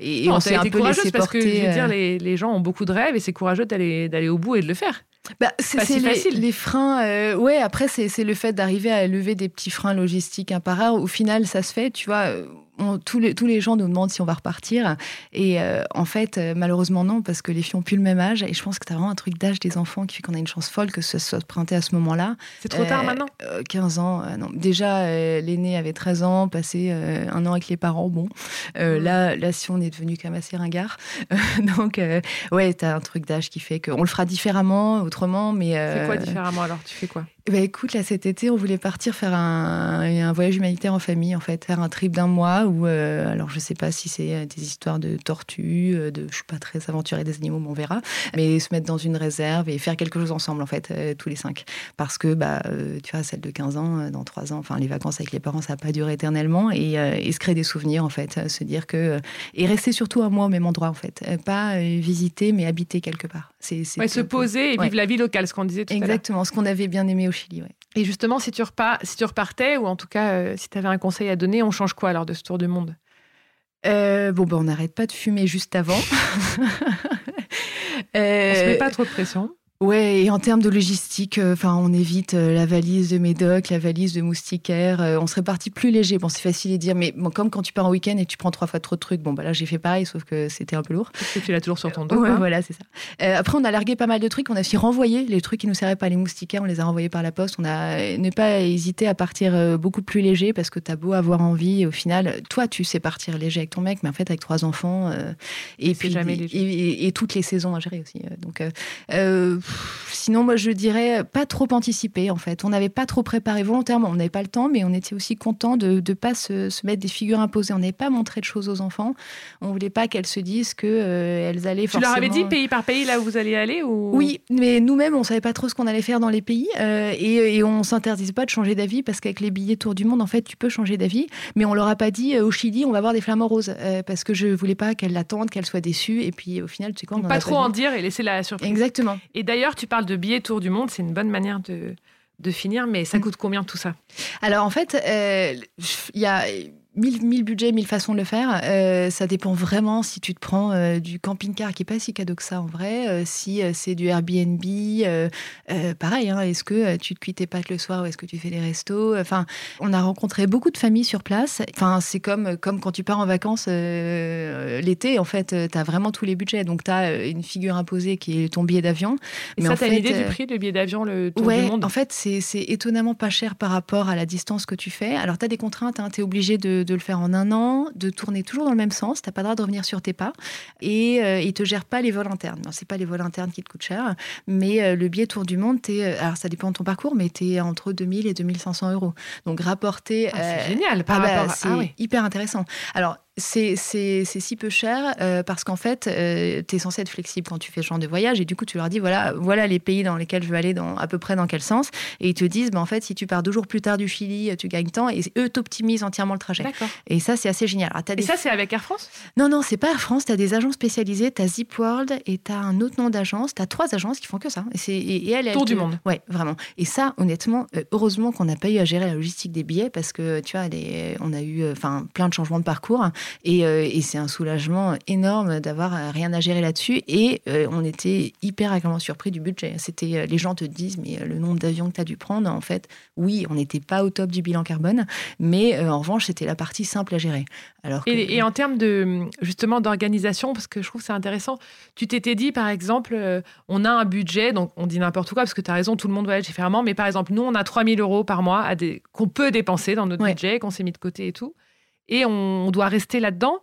et, on s'est un peu laissé parce porter. Que, je veux dire, les, les gens ont beaucoup de rêves et c'est courageux d'aller d'aller au bout et de le faire. Bah, c'est les, les, freins. Euh, ouais, après, c'est le fait d'arriver à lever des petits freins logistiques un par un. Au final, ça se fait. Tu vois, euh, tous, les, tous les gens nous demandent si on va repartir. Et euh, en fait, euh, malheureusement, non, parce que les filles ont plus le même âge. Et je pense que tu as vraiment un truc d'âge des enfants qui fait qu'on a une chance folle que ce soit printé à ce moment-là. C'est trop tard maintenant 15 ans. non. Déjà, l'aîné avait 13 ans, passé un an avec les parents. Bon, là, là, si on est devenu quand même assez ringard. <laughs> donc, ouais, tu as un truc d'âge qui fait qu'on le fera différemment, autrement. mais C'est quoi différemment alors? Tu fais quoi? Bah, écoute, là cet été, on voulait partir faire un, un, voyage humanitaire en famille, en fait, faire un trip d'un mois où, euh, alors je sais pas si c'est euh, des histoires de tortues, euh, de, je suis pas très aventurée des animaux, mais on verra, mais se mettre dans une réserve et faire quelque chose ensemble, en fait, tous les cinq. Parce que, bah, tu vois, celle de 15 ans, dans 3 ans, enfin, les vacances avec les parents, ça n'a pas duré éternellement et, et, se créer des souvenirs, en fait, se dire que. et rester surtout un mois au même endroit, en fait. Pas visiter, mais habiter quelque part. C'est, se poser et vivre la vie locale, ce qu'on disait tout Exactement, à l'heure. Exactement, ce qu'on avait bien aimé au Chili, ouais. Et justement, si tu, repars, si tu repartais, ou en tout cas, euh, si tu avais un conseil à donner, on change quoi alors de ce tour du monde? Euh, Bon, ben, on n'arrête pas de fumer juste avant. <laughs> euh, on se met pas trop de pression. Ouais, et en termes de logistique, euh, enfin, on évite euh, la valise de médoc, la valise de moustiquaire. Euh, on serait parti plus léger. Bon, c'est facile à dire, mais bon, comme quand tu pars en week-end et tu prends trois fois trop de trucs. Bon, bah là, j'ai fait pareil, sauf que c'était un peu lourd. Que tu l'as toujours sur ton dos. Ouais, voilà, c'est ça. après, on a largué pas mal de trucs. On a aussi renvoyé les trucs qui nous servaient pas, les moustiquaires. On les a renvoyés par la poste. On a ne pas hésité à partir beaucoup plus léger parce que tu as beau avoir envie. au final, toi, tu sais partir léger avec ton mec, mais en fait, avec trois enfants et puis et, et, toutes les saisons à gérer aussi. Donc, sinon moi, je dirais pas trop anticiper, en fait. On n'avait pas trop préparé volontairement. On n'avait pas le temps, mais on était aussi content de ne pas se, mettre des figures imposées. On n'avait pas montré de choses aux enfants. On voulait pas qu'elles se disent qu'elles euh, elles allaient forcément... Tu leur avais dit pays par pays là où vous alliez aller ou... Oui, mais nous-mêmes, on savait pas trop ce qu'on allait faire dans les pays. Euh, et, et, on s'interdisait pas de changer d'avis parce qu'avec les billets Tour du Monde, en fait, tu peux changer d'avis. Mais on leur a pas dit, euh, au Chili, on va voir des flamants roses. parce que je voulais pas qu'elles l'attendent, qu'elles soient déçues. Et puis, au final, tu sais quoi, Pas trop en dire et laisser la surprise. Exactement. Et d'ailleurs, tu parles de billets Tour du Monde, c'est une bonne manière de, de finir, mais ça mm. coûte combien tout ça? Alors en fait, euh, il y a mille, mille budgets, mille façons de le faire. Euh, ça dépend vraiment si tu te prends euh, du camping-car, qui n'est pas si cadeau que ça en vrai, euh, si c'est du Airbnb, pareil, hein, est-ce que tu te cuites tes pâtes le soir ou est-ce que tu fais des restos? Enfin, on a rencontré beaucoup de familles sur place. Enfin, c'est comme, comme quand tu pars en vacances l'été, en fait, tu as vraiment tous les budgets. Donc, tu as une figure imposée qui est ton billet d'avion. Et Mais ça, tu as une idée du prix du billet d'avion, le tour ouais, du monde? En fait, c'est étonnamment pas cher par rapport à la distance que tu fais. Alors, tu as des contraintes, hein, tu es obligé de de le faire en un an, de tourner toujours dans le même sens, tu n'as pas le droit de revenir sur tes pas, et euh, il te gère pas les vols internes. Non, c'est pas les vols internes qui te coûtent cher, mais euh, le billet Tour du Monde, es, euh, alors ça dépend de ton parcours, mais tu es entre 2000 et 2500 euros. Donc rapporté... Ah, c'est génial par ah bah, à... C'est hyper intéressant. Alors, c'est si peu cher euh, parce qu'en fait, euh, tu es censé être flexible quand tu fais ce genre de voyage et du coup, tu leur dis voilà, voilà les pays dans lesquels je veux aller dans, à peu près dans quel sens. Et ils te disent bah, en fait, si tu pars deux jours plus tard du Chili, tu gagnes temps et eux t'optimisent entièrement le trajet. Et ça, c'est assez génial. et ça, c'est avec Air France? Non, non, c'est pas Air France. Tu as des agences spécialisées. Tu as Zip World et tu as un autre nom d'agence. Tu as trois agences qui font que ça. Et, et, et Tour du monde. Ouais, vraiment. Et ça, honnêtement, euh, heureusement qu'on n'a pas eu à gérer la logistique des billets parce que tu vois, on a eu enfin plein de changements de parcours. Et, et c'est un soulagement énorme d'avoir rien à gérer là-dessus. Et on était hyper agréablement surpris du budget. C'était, les gens te disent, mais le nombre d'avions que tu as dû prendre, en fait, oui, on n'était pas au top du bilan carbone, mais en revanche, c'était la partie simple à gérer. Alors et, et, en termes de justement d'organisation, parce que je trouve c'est intéressant, tu t'étais dit par exemple, on a un budget, donc on dit n'importe quoi, parce que tu as raison, tout le monde voyage différemment, mais par exemple, nous, on a 3000 euros par mois qu'on peut dépenser dans notre budget, qu'on s'est mis de côté et tout, et on doit rester là-dedans.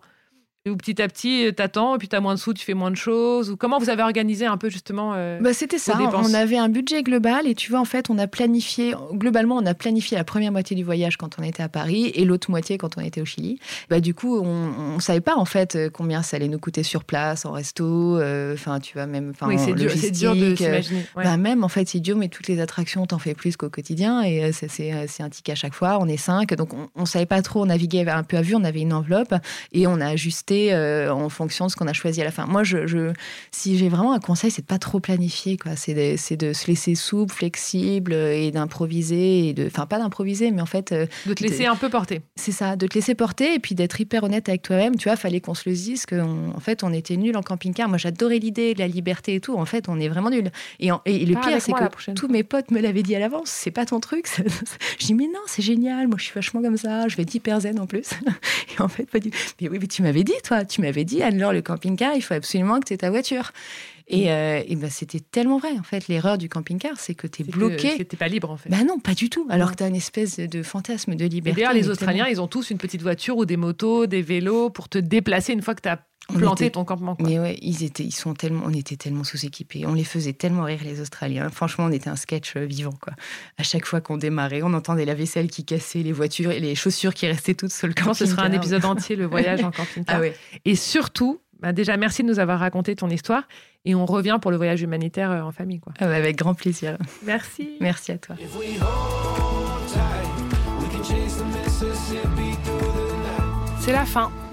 Ou petit à petit, t'attends, et puis t'as moins de sous, tu fais moins de choses. Ou comment vous avez organisé un peu justement euh, bah, C'était ça. On avait un budget global et tu vois, en fait, on a planifié, globalement, on a planifié la première moitié du voyage quand on était à Paris et l'autre moitié quand on était au Chili. Bah, du coup, on ne savait pas en fait combien ça allait nous coûter sur place, en resto. Euh, enfin, tu vois, même. Oui, c'est dur, dur, de s'imaginer. Bah, même en fait, c'est dur, mais toutes les attractions, t'en fais plus qu'au quotidien et euh, c'est un ticket à chaque fois. On est cinq, donc on ne savait pas trop, on naviguait un peu à vue, on avait une enveloppe et on a ajusté euh, en fonction de ce qu'on a choisi à la fin. Moi, je, si j'ai vraiment un conseil, c'est de pas trop planifier. Quoi. C'est, de, de se laisser souple, flexible et d'improviser. Et de, enfin, pas d'improviser, mais en fait. Euh, de te laisser un peu porter. C'est ça, de te laisser porter et puis d'être hyper honnête avec toi-même. Tu vois, fallait qu'on se le dise qu'en en fait, on était nuls en camping-car. Moi, j'adorais l'idée de la liberté et tout. En fait, on est vraiment nuls. Et, et, le pire, c'est que tous mes potes me l'avaient dit à l'avance. C'est pas ton truc. <laughs> je dis, mais non, c'est génial. Moi, je suis vachement comme ça. Je vais être hyper zen en plus. <laughs> et en fait, pas du Mais oui, mais tu m'avais dit, toi, tu m'avais dit, Anne-Laure, le camping-car, il faut absolument que tu aies ta voiture. Et, mm. euh, et ben, c'était tellement vrai, en fait. L'erreur du camping-car, c'est que tu es bloqué. T'es pas libre, en fait. Bah non, pas du tout. Alors que tu as une espèce de fantasme de liberté. D'ailleurs, les Australiens, ils ont tous une petite voiture ou des motos, des vélos pour te déplacer une fois que tu as planté ton campement. Mais ouais, ils étaient, ils sont tellement, on était tellement sous-équipés. On les faisait tellement rire, les Australiens. Franchement, on était un sketch euh, vivant, quoi. À chaque fois qu'on démarrait, on entendait la vaisselle qui cassait, les voitures et les chaussures qui restaient toutes sur le camping. ce sera un épisode <laughs> entier, le voyage en camping-car. Ah ouais. Et surtout, bah, déjà, merci de nous avoir raconté ton histoire. Et on revient pour le voyage humanitaire euh, en famille. Quoi. Ah bah, avec grand plaisir. Merci. Merci à toi. C'est la fin.